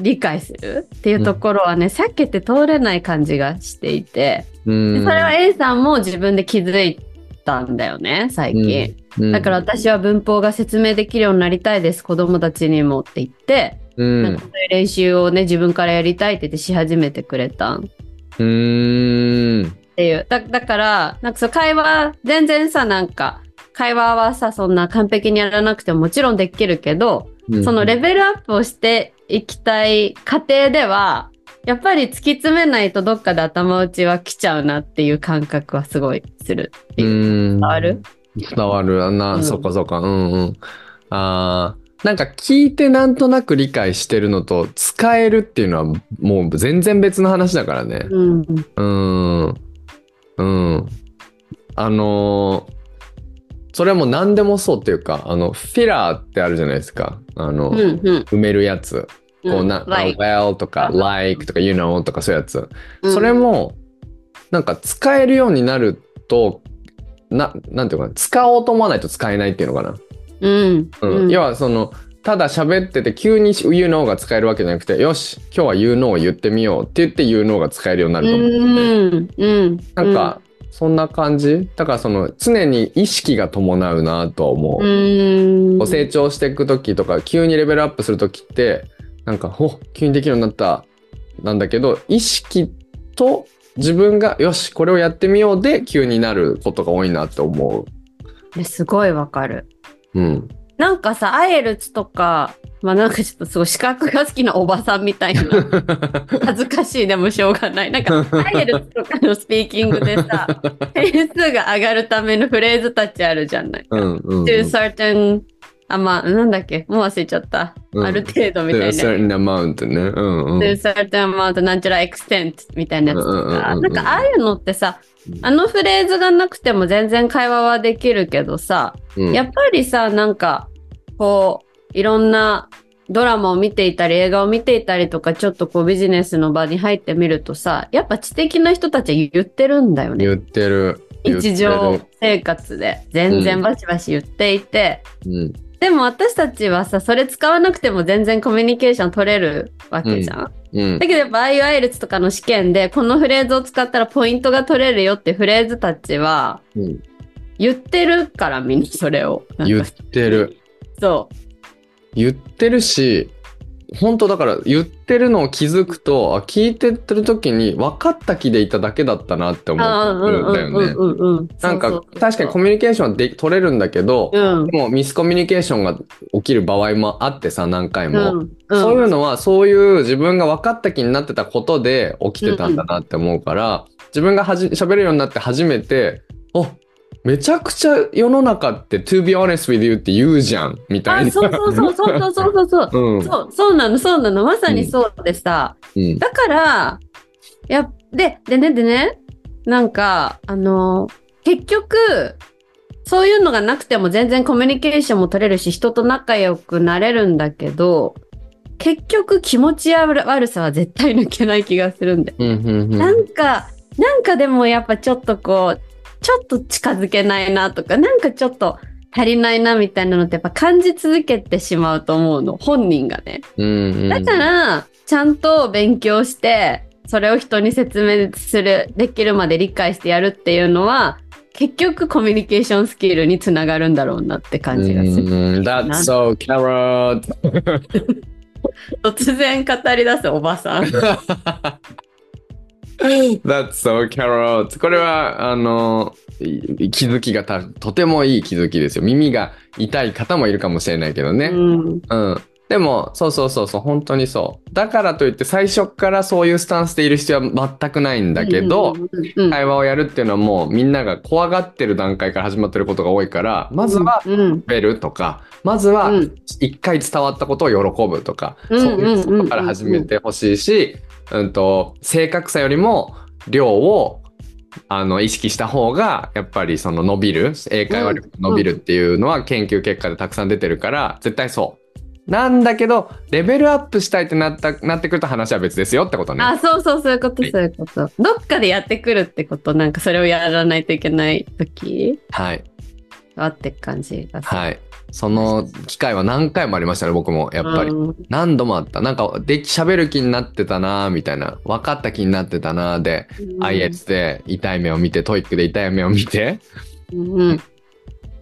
S2: 理解するっていうところはね、避けて通れない感じがしていて、
S1: うん。
S2: でそれは A さんも自分で気づいたんだよね、最近。
S1: うん。
S2: だから私は文法が説明できるようになりたいです、子供たちにもって言って、
S1: うん。
S2: なんかそういう練習をね、自分からやりたいって言ってし始めてくれたん。
S1: うーん。
S2: っていう。だだから、なんかそう会話、全然さ、なんか、会話はさ、そんな完璧にやらなくてももちろんできるけど、
S1: うん
S2: そのレベルアップをしていきたい過程では、やっぱり突き詰めないとどっかで頭打ちは来ちゃうなっていう感覚はすごいするって
S1: う
S2: いう。
S1: ん。
S2: 伝わる？
S1: 伝わる。あんな、
S2: うん
S1: そっかそっか。うんうん。あーなんか聞いてなんとなく理解してるのと使えるっていうのはもう全然別の話だからね。
S2: うん。
S1: うーん。うん。あのーそれはもう何でもそうっていうか、あの、フィラーってあるじゃないですか。あの、
S2: うん。うん。
S1: 埋めるやつ。こうな、
S2: like
S1: well とか like とか you know とかそういうやつ。
S2: うん
S1: それも、なんか使えるようになると、な、なんていうのかな、使おうと思わないと使えないっていうのかな。
S2: うん。
S1: うん。
S2: うん
S1: 要はその、ただ喋ってて急に you know が使えるわけじゃなくて、よし、今日は you know を言ってみようって言って you know が使えるようになると思う。
S2: うん。うん。
S1: なんか、そんな感じ？だからその、常に意識が伴うなとは思う。
S2: う
S1: 成長していく時とか急にレベルアップする時ってなんか「お急にできるようになった」なんだけど意識と自分が「よしこれをやってみよう」で急になることが多いなって思
S2: えすごいわかる。
S1: う。うん。
S2: なんかさ、アイエルツとか、まあなんかちょっとすごい資格が好きなおばさんみたいな。*laughs* 恥ずかしいでもしょうがない。なんか、アイエルツとかのスピーキングでさ、*laughs* 点数が上がるためのフレーズたちあるじゃない。
S1: うんうん。
S2: to certain あ、まあ、なんだっけ？もう忘れちゃった。
S1: うん
S2: ある程度みたいな。
S1: certain amount ね。うんうん。
S2: to certain amount なんちゃら extent みたいなやつと
S1: うんうんうん
S2: か。
S1: うん
S2: なんか、ああいうのってさ
S1: うん、
S2: あのフレーズがなくても全然会話はできるけどさ、
S1: うん
S2: やっぱりさ、なんか、こう、いろんなドラマを見ていたり、映画を見ていたりとか、ちょっとこうビジネスの場に入ってみるとさ、やっぱ知的な人たちは言ってるんだよね。
S1: 言ってる。てる
S2: 日常生活で全然バシバシ言っていて、
S1: うん。
S2: でも私たちはさ、それ使わなくても全然コミュニケーション取れるわけじゃん。
S1: うん
S2: だ。けどやっぱ IELTS とかの試験でこのフレーズを使ったらポイントが取れるよってフレーズたちは
S1: うん
S2: 言ってるからみんなそれを。
S1: 言ってる。
S2: そう。
S1: 言ってるし、本当だから言ってるのを気づくと、あ聞いてってる時に分かった気でいただけだったなって思うんだよね。
S2: うんうんうん。
S1: なんか確かにコミュニケーションはで取れるんだけど、
S2: うん。
S1: でもミスコミュニケーションが起きる場合もあってさ、何回も。
S2: うん
S1: そういうのはそういう自分が分かった気になってたことで起きてたんだなって思うから、自分がはじ喋れるようになって初めて、おめちゃくちゃ世の中って to be honest with you って言うじゃんみたい
S2: あ、
S1: な。
S2: そうそうそうそうそうそうそう。*laughs*
S1: うん。
S2: そう、そうなの、そうなの。まさにそうでさ。
S1: うん。
S2: だから、や、で、でね、でね、なんか、あの、結局、そういうのがなくても全然コミュニケーションも取れるし、人と仲良くなれるんだけど、結局気持ち悪さは絶対抜けない気がするんで。
S1: うんうんうん
S2: なんか、なんかでもやっぱちょっとこう、ちょっと近づけないなとか、なんかちょっと足りないなみたいなのってやっぱ感じ続けてしまうと思うの、本人がね。
S1: うんうん
S2: だから、ちゃんと勉強して、それを人に説明する、できるまで理解してやるっていうのは、結局コミュニケーションスキルにつながるんだろうなって感じがする。
S1: うん That's so carrot *laughs*
S2: 突然語り出すおばさん。*laughs* *laughs*
S1: That's so carrot これはあのい気づきがたとてもいい気づきですよ。耳が痛い方もいるかもしれないけどね、
S2: うん。
S1: うん。でも、そうそうそうそう、本当にそう。だからといって、最初からそういうスタンスでいる必要は全くないんだけど、会話をやるっていうのはもうみんなが怖がってる段階から始まってることが多いから、まずは
S2: うんうん。
S1: 食べるとか、まずは
S2: うん。
S1: 一回伝わったことを喜ぶとか、
S2: うん。
S1: そういうことから始めてほしいし、うんと、正確さよりも量をあの意識した方がやっぱりその伸びる英会話力が伸びるっていうのは研究結果でたくさん出てるから絶対そう。なんだけどレベルアップしたいってなったなってくると話は別ですよってことね。
S2: あ、そうそう、そういうこと、
S1: はい
S2: そういうこと。どっかでやってくるってこと、なんかそれをやらないといけない時
S1: はい
S2: あって感じがする。
S1: はい。その機会は何回もありましたね僕もやっぱり。
S2: うん
S1: 何度もあった。なんかでき喋る気になってたなみたいな分かった気になってたなで、IELTS で痛い目を見て TOEIC で痛い目を見て
S2: うん
S1: っ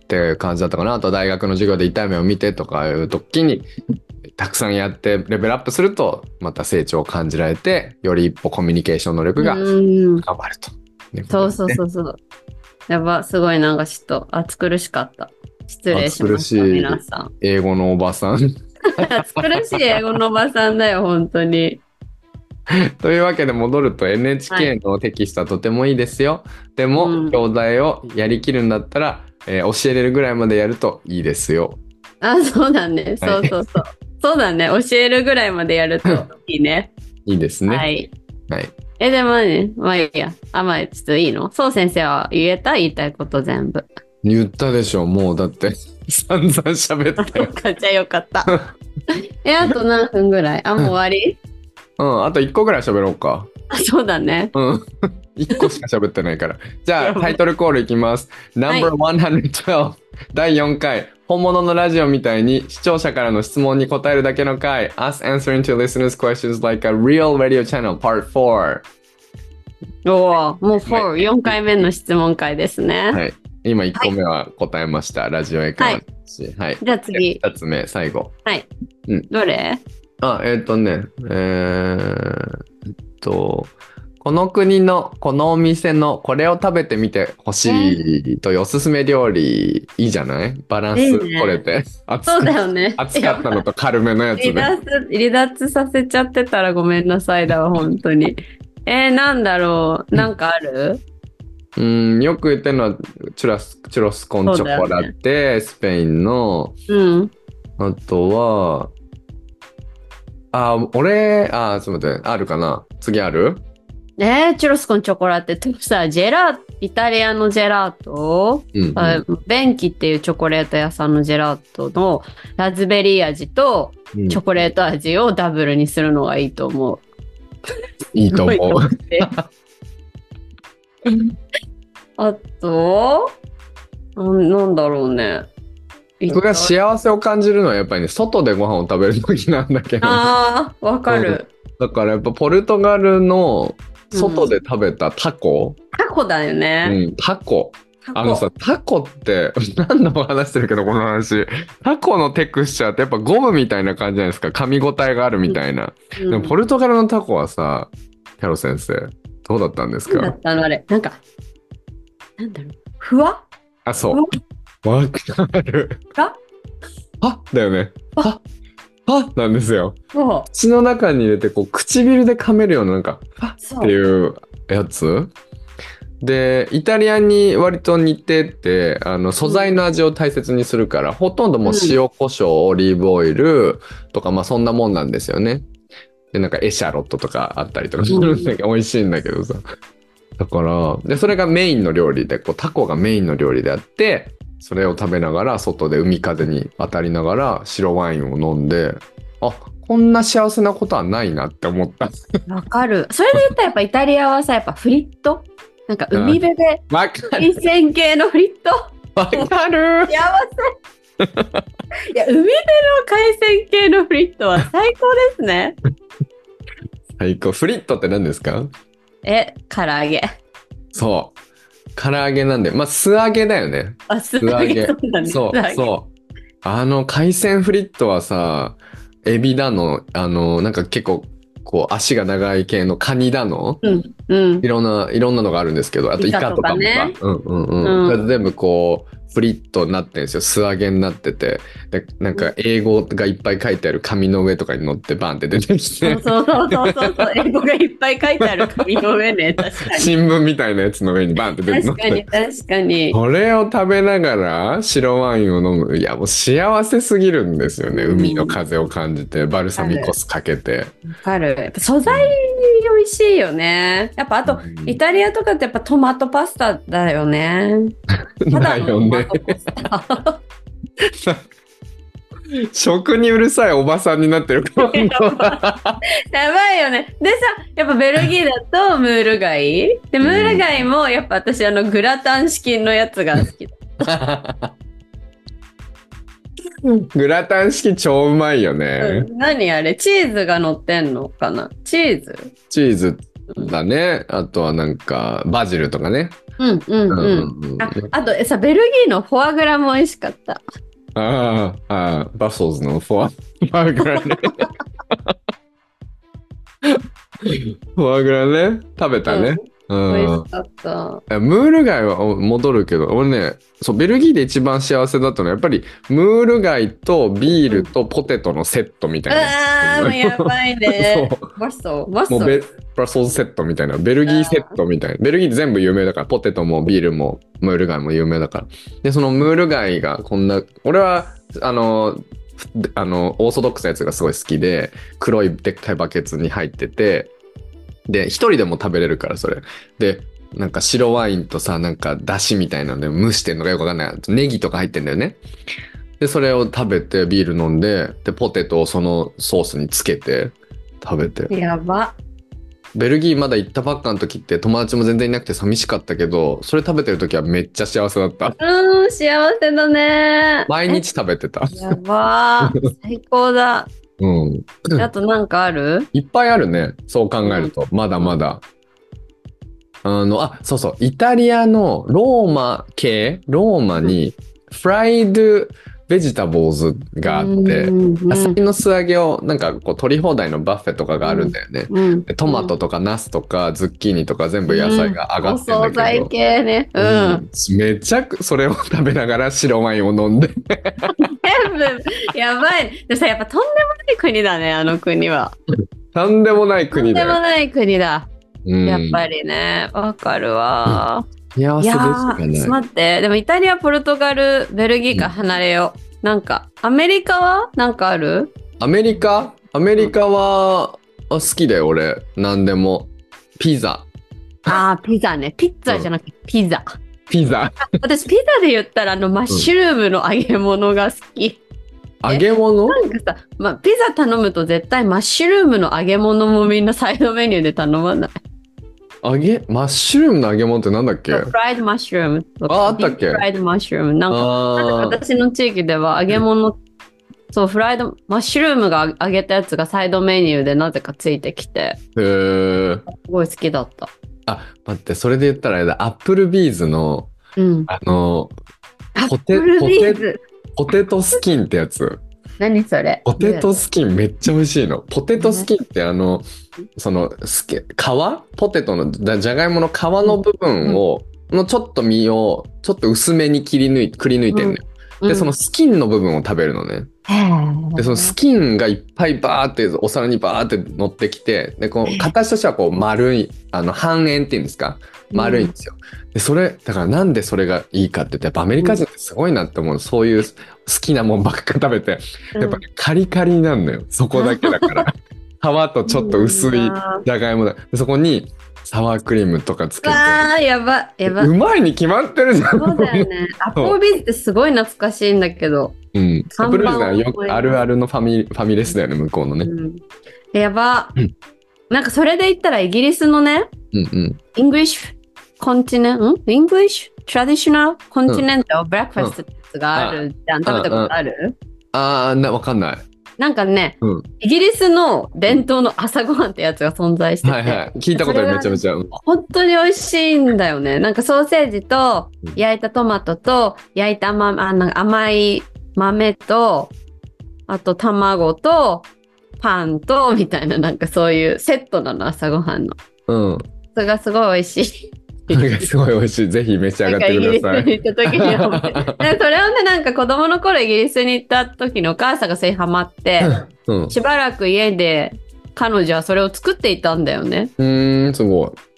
S1: ていう感じだったかな。あと大学の授業で痛い目を見てとかいう時にたくさんやってレベルアップするとまた成長を感じられてより一歩コミュニケーション能力が
S2: うん
S1: 深まると
S2: そうそうそうそう。やば、すごいなんかちょっと暑苦しかった。失礼しました、皆さん。
S1: 英語のおばさん。*laughs*
S2: 暑苦しい英語のおばさんだよ、本当に。*laughs*
S1: というわけで戻ると NHK のテキストはとてもいいですよ。でも、
S2: うん
S1: 教材をやりきるんだったら、えー教えれるぐらいまでやるといいですよ。
S2: あ、そうだね。そうそうそう。そうだね。教えるぐらいまでやるといいね。
S1: いいですね。
S2: は
S1: はい。
S2: い。え、でもね、まあいいや。あ、まあちょっといいの？そう先生は言えた？言いたいこと全部。
S1: 言ったでしょ。もうだって *laughs* 散々喋ったよ
S2: よ。かった、よかった。*laughs* え、あと何分ぐらい？あ、もう終わり？
S1: うん。あと1個ぐらい喋ろうか。
S2: あ、そうだね。
S1: うん。*laughs* 1個しか喋ってないから。じゃあ、タイトルコールいきます。No.112、第4回。本物のラジオみたいに視聴者からの質問に答えるだけの回。Us answering to listeners' questions like a real radio channel part 4。
S2: おお、もう4、4回目の質問会ですね。
S1: はい。今1個目は答えました。ラジオ英会話の話。はい。
S2: じゃあ次、
S1: 2つ目、最後。
S2: どれ？
S1: あ、えっ、とね、えー、と、この国のこのお店のこれを食べてみてほしいというおすすめ料理いいじゃない？バランス取れて。熱
S2: そうだ
S1: か
S2: よね。
S1: 熱かったのと軽めのやつで。
S2: 離脱離脱させちゃってたらごめんなさいだわ、本当に。えー、なんだろう？なんかある？
S1: うん、よく言ってるのはチュラス、チュロスコンチョコラテ、スペインの、
S2: うん。
S1: あとは、あ、俺、あ、ちょっと待って、あるかな？次ある？
S2: えー、チュロスコンチョコラテってさ、ジェライタリアのジェラート、
S1: うん、うん。
S2: あベンキっていうチョコレート屋さんのジェラートのラズベリー味と
S1: うん
S2: チョコレート味をダブルにするのがいいと思う。
S1: いいと思う。*laughs*
S2: あと、なんなんだろうね。
S1: 僕が幸せを感じるのはやっぱりね、外でご飯を食べる時なんだけど。
S2: ああ、わかる。
S1: だからやっぱポルトガルの外で食べたタコ、
S2: タコだよ
S1: う
S2: ね。
S1: ん、タコ。
S2: タコ
S1: あのさ、タコって、*laughs* 何度も話してるけど、この話。タコのテクスチャーってやっぱゴムみたいな感じじゃないですか。噛み応えがあるみたいな。
S2: うん
S1: でもポルトガルのタコはさ、キャロ先生、どうだったんですか？
S2: 何だったの？あれ。なんか、なんだろう。ふわ
S1: あ、そう。わかる。
S2: あ？
S1: はだよね。ははなんですよ。
S2: そ
S1: 口の中に入れて、こう、唇で噛めるような、なんか、
S2: う。そ
S1: っていうやつ？でイタリアに割と似ててあの素材の味を大切にするから、ほとんどもう塩コショウオリーブオイルとかまあそんなもんなんですよね。でなんかエシャロットとかあったりとかするんだけど、美味しいんだけどさ。だからでそれがメインの料理でこうタコがメインの料理であってそれを食べながら外で海風に当たりながら白ワインを飲んであこんな幸せなことはないなって思った。
S2: わかる。それで言ったらやっぱイタリアはさ、やっぱフリット？なんか海辺で海鮮系のフリット？
S1: わかる。
S2: 幸せいや、海辺の海鮮系のフリットは最高ですね。
S1: 最高。フリットって何ですか？
S2: え、唐揚げ。
S1: そう。唐揚げなんで、まあ素揚げだよね。
S2: あ、素
S1: 素揚げ
S2: そうだね。
S1: そう、そう。あの海鮮フリットはさ、エビだの、あの、なんか結構、こう足が長い系のカニだの、
S2: うん、うん
S1: い。ろんな、いろんなのがあるんですけど、あとイカとかもさ、うんうんうん。
S2: うん
S1: 全部こう、フリットになってるんですよ。素揚げになってて。で、なんか英語がいっぱい書いてある紙の上とかに乗ってバンって出てきて
S2: そう、そうそうそうそう。英語がいっぱい書いてある紙の上ね。*laughs* 確かに。
S1: 新聞みたいなやつの上にバンって出て乗って
S2: 確かに、確かに。
S1: これを食べながら白ワインを飲む。いや、もう幸せすぎるんですよね。
S2: うん
S1: 海の風を感じて、バルサミコ酢かけて。
S2: わかる。素材美味しいよね。やっぱあと、
S1: うん
S2: イタリアとかってやっぱトマトパスタだよね。*laughs* た
S1: だよね。*laughs* 食にうるさいおばさんになってる。*laughs*
S2: やばいよね。でさ、やっぱベルギーだとムール貝？で、ムール貝もやっぱ私あのグラタン式のやつが好きだ。*laughs*
S1: グラタン式超うまいよね。
S2: うん何あれ？チーズが乗ってんのかな？チーズ？
S1: チーズだね。あとはなんか、バジルとかね。
S2: うんうんうん。
S1: うん
S2: ああとえさ、ベルギーのフォアグラも美味しかった。
S1: ああ、ああ、バッソーズのフォア、*laughs* フォアグラね。*laughs* フォアグラね。食べたね。うん
S2: 美味しかった。
S1: えムール貝はお戻るけど、俺ね、そう、ベルギーで一番幸せだったのは、やっぱり、ムール貝とビールとポテトのセットみたいな。
S2: ああ、もうやばいね。*laughs*
S1: そう
S2: マスト、マスト。
S1: もソセットみたいな。ベルギーセットみたいな。ベルギー全部有名だから、ポテトもビールもムール貝も有名だから。で、そのムール貝がこんな、俺は、あの、ふあの、オーソドックスなやつがすごい好きで、黒いでっかいバケツに入ってて、で、一人でも食べれるから、それ。で、なんか白ワインとさ、なんか出汁みたいなので蒸してんのかよくわかんない。ネギとか入ってんだよね。で、それを食べてビール飲んで、で、ポテトをそのソースにつけて食べて。
S2: やば。
S1: ベルギーまだ行ったばっかの時って友達も全然いなくて寂しかったけど、それ食べてる時はめっちゃ幸せだった。
S2: うん、幸せだね。
S1: 毎日食べてた。
S2: え。やばー。*laughs* 最高だ。
S1: うん。
S2: あとなんかある？
S1: いっぱいあるね。そう考えると。まだまだ。あの、あ、そうそう。イタリアのローマ系？ローマにフライドベジタボーズがあって、
S2: うん
S1: 野菜の素揚げをなんかこう取り放題のバッフェとかがあるんだよね。トマトとかナスとかズッキーニとか全部野菜が上がってん
S2: お
S1: だけど。
S2: 惣菜系ね。うん。
S1: うんめちゃくそれを食べながら白ワインを飲んで
S2: 全部、やばい。でさ、やっぱとんでもない国だね、あの国は。
S1: とんでもない
S2: とんで。もない国だ。
S1: うん
S2: やっぱりね。わかるわ。
S1: 幸せでし
S2: いや
S1: か
S2: ー、ちょっと
S1: ない。
S2: 待って。でもイタリア、ポルトガル、ベルギーから離れよう。なんか、アメリカは？なんかある？
S1: アメリカ？アメリカはあ好きだよ俺何でも。ピザ。
S2: あー、ピザね。*laughs* ピッツァじゃなくてピザ。
S1: ピザ。*laughs*
S2: 私、ピザで言ったら、あの、マッシュルームの揚げ物が好き。
S1: 揚げ物？
S2: なんかさ、まあ、ピザ頼むと絶対マッシュルームの揚げ物もみんなサイドメニューで頼まない。
S1: 揚げ？マッシュルームの揚げ物ってなんだっけ？
S2: フライドマッシュルームとか。
S1: ああったっけ？
S2: フライドマッシュルーム。なんか、なんか私の地域では揚げ物、そう、フライド、マッシュルームが揚げたやつがサイドメニューでなぜかついてきて、
S1: へえ。
S2: すごい好きだった。
S1: あ待ってそれで言ったらあれだアップルビーズの
S2: うん。
S1: あの
S2: ア
S1: ポテ
S2: ップルビーズ。
S1: ポテトスキンってやつ。
S2: 何それ？
S1: ポテトスキンめっちゃ美味しいの。ポテトスキンってあの、その、すけ皮？ポテトの、じゃがいもの皮の部分を、のちょっと身を、ちょっと薄めに切り抜い、くり抜いてんのよ。で、その、スキンの部分を食べるのね。
S2: うん
S1: で、そのスキンがいっぱいバーって、お皿にバーって乗ってきて、で、こう、形としてはこう、丸い、あの、半円っていうんですか？丸いんですよ。で、それ、だからなんでそれがいいかって言って、やっぱアメリカ人ってすごいなって思う。そういう好きなもんばっか食べて、やっぱねカリカリになるのよ。そこだけだから。*laughs* 皮とちょっと薄いじゃがいもだ。でそこにサワークリームとかつけて。
S2: あー、やば、やば。
S1: うまいに決まってるじゃん。
S2: そうだよね。*laughs* アップルビーズってすごい懐かしいんだけど。
S1: うん。アップルビーズはよあるあるのファミファミレスだよね、向こうのね。
S2: うん、やば
S1: うん。
S2: なんかそれで言ったらイギリスのね、
S1: うんうん。
S2: English continent、ん？English traditional continental breakfast ってやつがあるじゃん。食べたことある？
S1: あー、な、わかんない。
S2: なんかね、
S1: うん
S2: イギリスの伝統の朝ごはんってやつが存在してて、
S1: はいはい。聞いたことある、めちゃめちゃ。うん
S2: 本当に美味しいんだよね。なんかソーセージと
S1: うん
S2: 焼いたトマトと焼いた甘あなんか甘い豆とあと卵とパンとみたいななんかそういうセットなの朝ごはんの。
S1: うん。
S2: それがすごい美味しい。*laughs*
S1: すごい美味しい。ぜひ召し上がって
S2: なんかイギリス
S1: ください。
S2: に行った時に思って。でそれをねなんか子供の頃イギリスに行った時のお母さんがそれにハマって
S1: うん。
S2: しばらく家で彼女はそれを作っていたんだよね。
S1: うーん、すごい。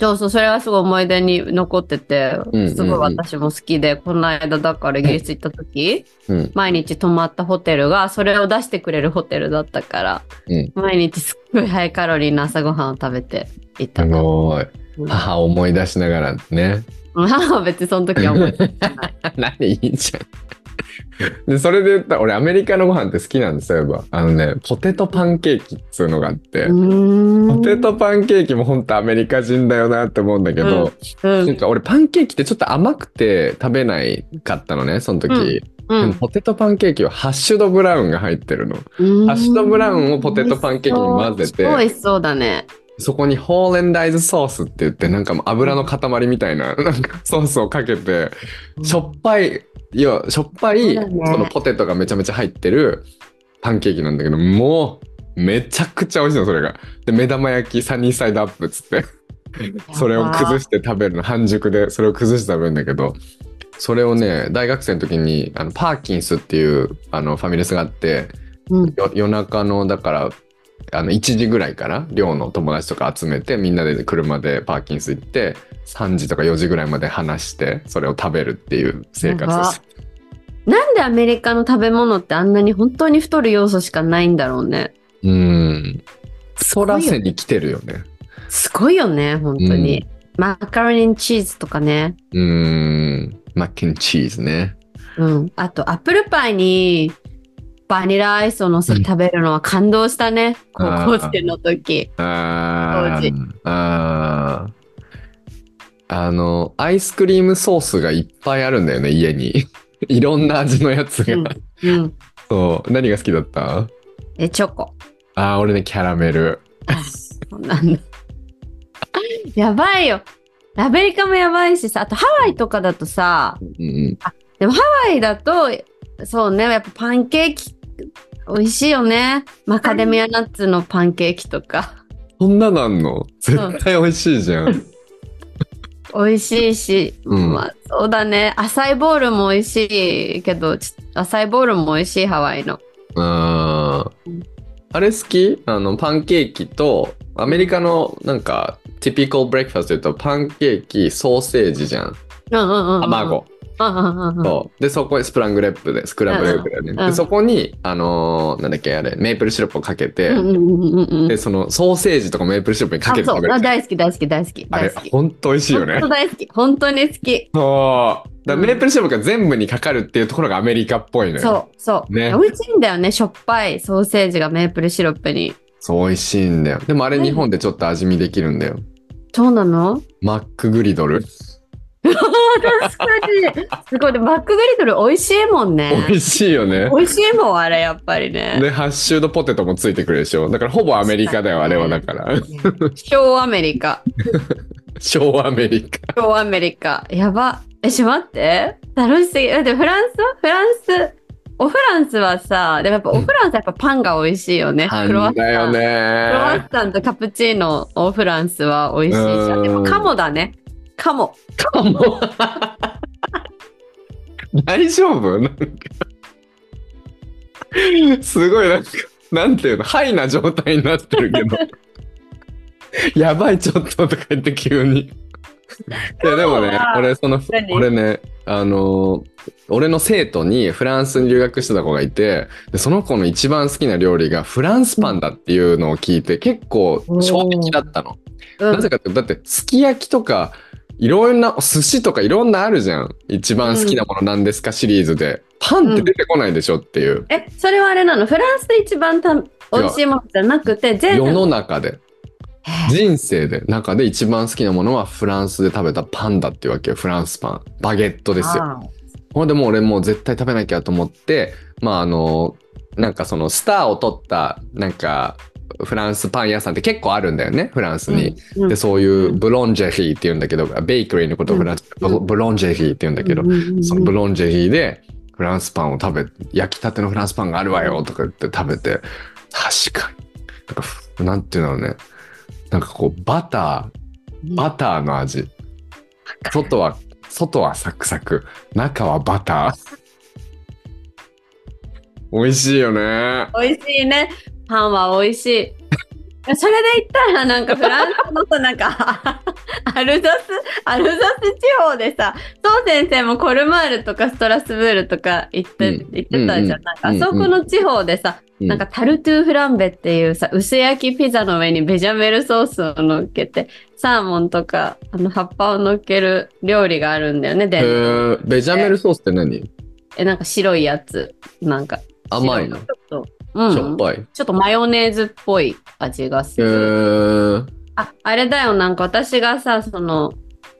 S2: そうそう、それはすごい思い出に残っててすごい私も好きで、この間だからイギリス行った時、
S1: うん。
S2: 毎日泊まったホテルがそれを出してくれるホテルだったから、
S1: うん
S2: 毎日すっごいハイカロリーな朝ごはんを食べていた
S1: す。ごい。
S2: うん
S1: 母を思い出しながらね。
S2: 母は別にその時は思 *laughs* って
S1: 何いいじゃん。で、それで言ったら、俺アメリカのご飯って好きなんですよ。あのね、ポテトパンケーキっつうのがあって、ポテトパンケーキも本当アメリカ人だよなって思うんだけど、
S2: うん
S1: なんか俺パンケーキってちょっと甘くて食べないかったのね、その時。
S2: うんうん
S1: ポテトパンケーキはハッシュドブラウンが入ってるの。
S2: うん
S1: ハッシュドブラウンをポテトパンケーキに混ぜて
S2: 美味しそうだね。
S1: そこにホーレンダイズソースって言って、なんか油の塊みたいな、*laughs* なんかソースをかけて、しょっぱい、いや、しょっぱい、
S2: そ
S1: のポテトがめちゃめちゃ入ってるパンケーキなんだけど、もう、めちゃくちゃ美味しいの、それが。で、目玉焼き、サニーサイドアップっつって。それを崩
S2: し
S1: して食べるの半熟でそれを崩して食べるんだけどそれをね大学生の時にあのパーキンスっていうあのファミレスがあって
S2: うん。
S1: よ夜中のだからあの1時ぐらいから寮の友達とか集めてみんなで車でパーキンス行って3時とか4時ぐらいまで話してそれを食べるっていう生活です。
S2: なんでアメリカの食べ物ってあんなに本当に太る要素しかないんだろうね。
S1: うん太らせに来てるよね。
S2: すごいよね、本当に。マカロニチーズとかね。
S1: うんマッケンチーズね。
S2: うん。あと、アップルパイにバニラアイスを乗せて食べるのは感動したね。高校生の時。
S1: あ
S2: 当時
S1: ーあーあのアイスクリームソースがいっぱいあるんだよね家に。*laughs* いろんな味のやつが。
S2: うん。うん。
S1: そう何が好きだった？
S2: え、チョコ。
S1: あー俺ねキャラメル。
S2: そうなんだ。やばいよ。アメリカもやばいしさ、あとハワイとかだとさ、
S1: うん
S2: ハワイだと、そうね、やっぱパンケーキ、美味しいよね。マカデミアナッツのパンケーキとか。
S1: そんななんの？絶対美味しいじゃん。*laughs*
S2: 美味しいし、
S1: うん
S2: まあそうだね。アサイボールも美味しいけど、ちアサイボールも美味しい、ハワイの。
S1: ああれ好き？あのパンケーキとアメリカのなんかティピカルブレックファストとパンケーキソーセージじゃん
S2: うんうんうんうん。
S1: 卵。そう。でそこにスクランブルエッグでスクランブルエッグだよね、
S2: うんうん
S1: でそこにあのーなんだっけあれメープルシロップをかけて、
S2: うんうんうんうん。うん。
S1: でそのソーセージとかメープルシロップにかけて食べる。
S2: 大好き大好き大好き
S1: あれ
S2: 大好き。
S1: ほんと美味しいよね。
S2: 本当大好き。本当に好き。
S1: そう。だメープルシロップが全部にかかるっていうところがアメリカっぽいのよ。
S2: そうそう。
S1: ね。
S2: 美味しいんだよね。しょっぱいソーセージがメープルシロップに。
S1: そう美味しいんだよ。でもあれ日本でちょっと味見できるんだよ。
S2: そうなの？
S1: マックグリドル
S2: 確かに。すごい。でマックグリドル美味しいもんね。
S1: 美味しいよね
S2: 美味しいもん、あれ、やっぱりね。
S1: でハッシュドポテトもついてくるでしょだからほぼアメリカだよあれはだから *laughs*
S2: 小アメリカ。
S1: 小アメリカ
S2: 小アメリカ。やば。え、しまって。楽しすぎ。だってフランス？はフランス？オフランスはさ、でもやっぱオフランスはやっぱパンが美味しいよね。クロワッ
S1: だよ
S2: サン。クロワ
S1: ね
S2: ッサンとカプチーノ、オフランスは美味しいし。
S1: うん
S2: あでもカモだね。カモ。
S1: かも。*laughs* 大丈夫？なんか。すごいなんかなんていうの？ハイな状態になってるけど。*laughs* やばいちょっととか言って急に。いやでもね俺その
S2: 何？
S1: 俺ねあの俺の生徒にフランスに留学してた子がいてでその子の一番好きな料理がフランスパンだっていうのを聞いて結構衝撃だったの。
S2: うん。
S1: なぜかってだってすき焼きとかいろんな寿司とかいろんなあるじゃん。一番好きなものなんですか？シリーズで。パンって出てこないでしょっていう、
S2: え、それはあれなの？フランスで一番た美味しいものじゃなくて、全
S1: 世の中で。人生で。中で一番好きなものはフランスで食べたパンだっていうわけよ。フランスパン。バゲットですよ。
S2: あ。
S1: ほんでもう俺もう絶対食べなきゃと思ってまああのなんかそのスターを取ったなんかフランスパン屋さんって結構あるんだよねフランスに、
S2: ーうん。
S1: でそういうブロンジェリーって言うんだけどベーカリーのことをフランスでブブロンジェリーって言うんだけど、
S2: うんうんうん
S1: そのブロンジェリーでフランスパンを食べ焼きたてのフランスパンがあるわよとか言って食べて確かに。なんかふなんていうんだろうね。なんかこうバターバターの味。外は外はサクサク。中はバター。*laughs* 美味しいよね。
S2: 美味しいね。パンは美味しい。*laughs* それで言ったらなんかフランスのさなんか *laughs* アルザスアルザス地方でさそう先生もコルマールとかストラスブールとか行って,、
S1: うん。
S2: 行ってたじゃん,、
S1: うん
S2: なんかあそこの地方でさ、
S1: うん。
S2: なんかタルトゥーフランベっていうさ薄焼きピザの上にベジャメルソースを乗っけてサーモンとかあの葉っぱを乗っける料理があるんだよね
S1: へ
S2: で
S1: ーベジャメルソースって何？
S2: えなんか白いやつ。なんか
S1: 甘いの？
S2: うん、
S1: しょっぱい。
S2: ちょっとマヨネーズっぽい味がす
S1: へ
S2: る。
S1: ー。
S2: あ、あれだよ、なんか私がさ、その、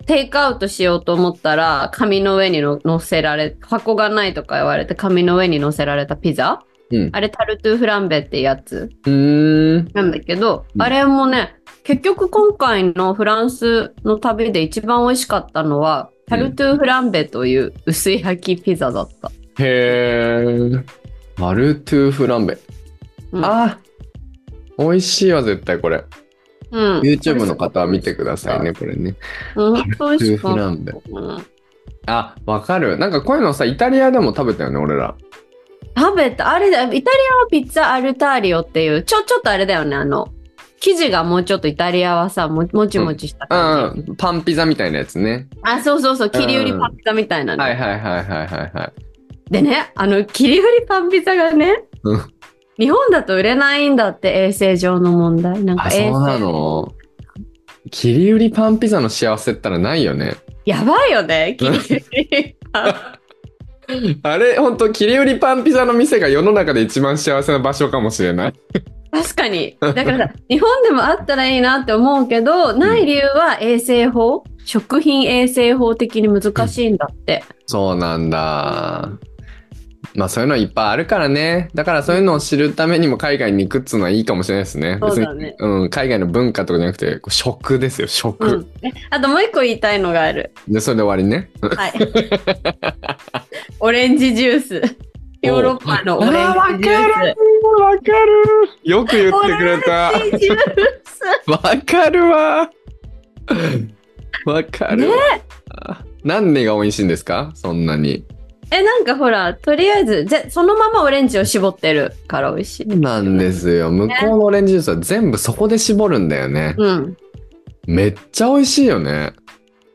S2: テイクアウトしようと思ったら、紙の上にの乗せられ、箱がないとか言われて、紙の上に乗せられたピザ？
S1: うん。
S2: あれ、タルトゥーフランベってやつ？なんだけど、
S1: うん。
S2: あれもね、結局今回のフランスの旅で一番美味しかったのは、タルトゥーフランベという薄焼きピザだった。
S1: へーマルトゥーフランベ
S2: うん
S1: あ美味しいわ絶対これ
S2: うん。
S1: YouTube の方は見てくださいね、これね。
S2: うん。本当美味しか
S1: 夫婦
S2: った
S1: なんで。
S2: うん
S1: あ、わかる。なんかこういうのさ、イタリアでも食べたよね、俺ら。
S2: 食べた。あれだ、イタリアはピッツァアルターリオっていう、ちょ、ちょっとあれだよね、あの、生地がもうちょっとイタリアはさ、ももちもちした
S1: う
S2: 感じ。
S1: ん、パンピザみたいなやつね。
S2: あ、そうそうそう、切り売りパンピザみたいなの。
S1: はいはいはいはいはいはい。
S2: でね、あの、切り売りパンピザがね、
S1: うん
S2: 日本だと売れないんだって、衛生上の問題。なんか
S1: あ、
S2: 衛生
S1: そうなの切り売りパンピザの幸せったらないよね。
S2: やばいよね、切り売りパン。*laughs*
S1: あれ、ほんと、切り売りパンピザの店が世の中で一番幸せな場所かもしれない。
S2: 確かに。だからさ、日本でもあったらいいなって思うけど、ない理由は衛生法、食品衛生法的に難しいんだって。
S1: そうなんだ。まあそういうのいっぱいあるからね。だからそういうのを知るためにも海外に行くっつうのはいいかもしれないですね。
S2: そうだね
S1: 別に、うん、海外の文化とかじゃなくて、食ですよ、食。
S2: うん。えあともう一個言いたいのがある。
S1: で、それで終わりね。
S2: はい。オレンジジュース。ヨーロッパのオレンジジュー
S1: あーわかるわかる。よく言ってくれた。わかるわ。わかるわ。何年が美味しいんですか？そんなに。
S2: え、なんかほら、とりあえず、ぜそのままオレンジを絞ってるから美味しい。
S1: なんですよ。向こうのオレンジジュースは全部そこで絞るんだよね。
S2: うん。
S1: めっちゃ美味しいよね。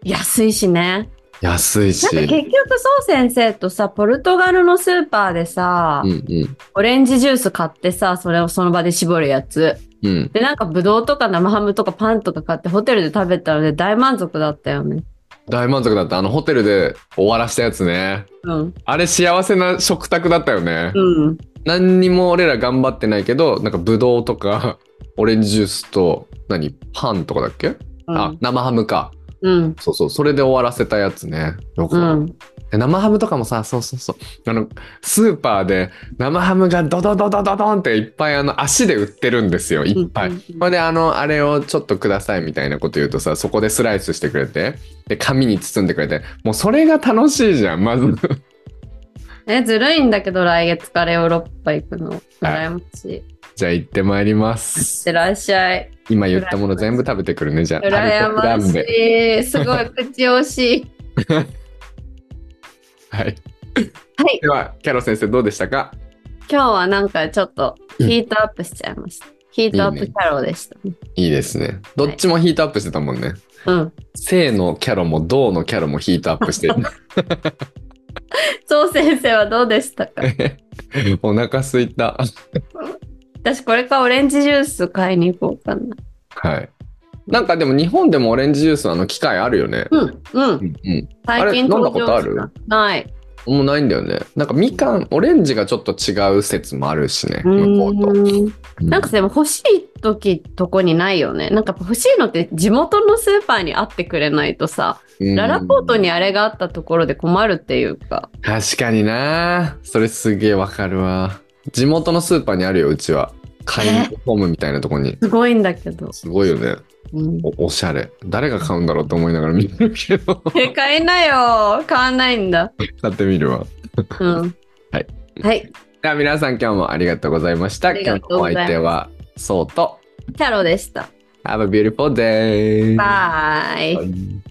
S2: 安いしね。
S1: 安いし。
S2: なんか結局、そう先生とさ、ポルトガルのスーパーでさ、
S1: うんうん。
S2: オレンジジュース買ってさ、それをその場で絞るやつ。
S1: うん。
S2: で、なんかブドウとか生ハムとかパンとか買ってホテルで食べたので大満足だったよね。
S1: 大満足だった。あのホテルで終わらしたやつね。
S2: うん。
S1: あれ幸せな食卓だったよね。
S2: うん。
S1: 何にも俺ら頑張ってないけど、なんかブドウとか、*laughs* オレンジジュースと、何パンとかだっけ、あ、生ハムか。
S2: うん。
S1: そうそう。それで終わらせたやつね。よかった
S2: うん。
S1: で生ハムとかもさ、そうそうそう。あの、スーパーで生ハムがドドドドドドンっていっぱいあの足で売ってるんですよ。いっぱい。ほんで、あの、あれをちょっとくださいみたいなこと言うとさ、そこでスライスしてくれて、で、紙に包んでくれて、もうそれが楽しいじゃん、まず。
S2: え、ずるいんだけど、来月からヨーロッパ行くの。羨ましい。いっ
S1: じゃあ行ってまいります。
S2: てらっしゃい。
S1: 今言ったもの全部食べてくるね、じゃあ。
S2: 羨ま。しい。すごい口惜しい。*laughs*
S1: はい。
S2: はい。
S1: では、キャロ先生どうでしたか？
S2: 今日はなんかちょっとヒートアップしちゃいました。ヒートアップキャロでしたね。
S1: いいですね。どっちもヒートアップしてたもんね。
S2: うん。
S1: 正のキャロも銅のキャロもヒートアップしてる。
S2: そう先生はどうでしたか？*laughs*
S1: お腹すいた。
S2: 私これからオレンジジュース買いに行こうかな。
S1: はい。なんかでも日本でもオレンジジュースあの機械あるよね。
S2: うん、うん。
S1: うんうん。
S2: 最近
S1: あれ飲んだことある？
S2: ない。
S1: もうないんだよね。なんかみかん、オレンジがちょっと違う説もあるしね。
S2: う
S1: 向こうと。うん
S2: なんかでも欲しい時とこにないよね。なんか欲しいのって地元のスーパーにあってくれないとさ、
S1: うん
S2: ララポートにあれがあったところで困るっていうか。
S1: 確かになそれすげえわかるわ。地元のスーパーにあるよ、うちは。買い込むみたいなとこに。
S2: すごいんだけど。
S1: すごいよね。
S2: うん、
S1: おおしゃれ。誰が買うんだろうと思いながら見てるけど。*laughs*
S2: え、買えなよ。買わないんだ。*laughs*
S1: 買ってみるわ。
S2: うん。*laughs*
S1: はい。
S2: はい。
S1: では皆さん今日もありがとうございました。今日のお相手は、そうと。
S2: キャロでした。
S1: Have a beautiful day!
S2: バイ。
S1: バイ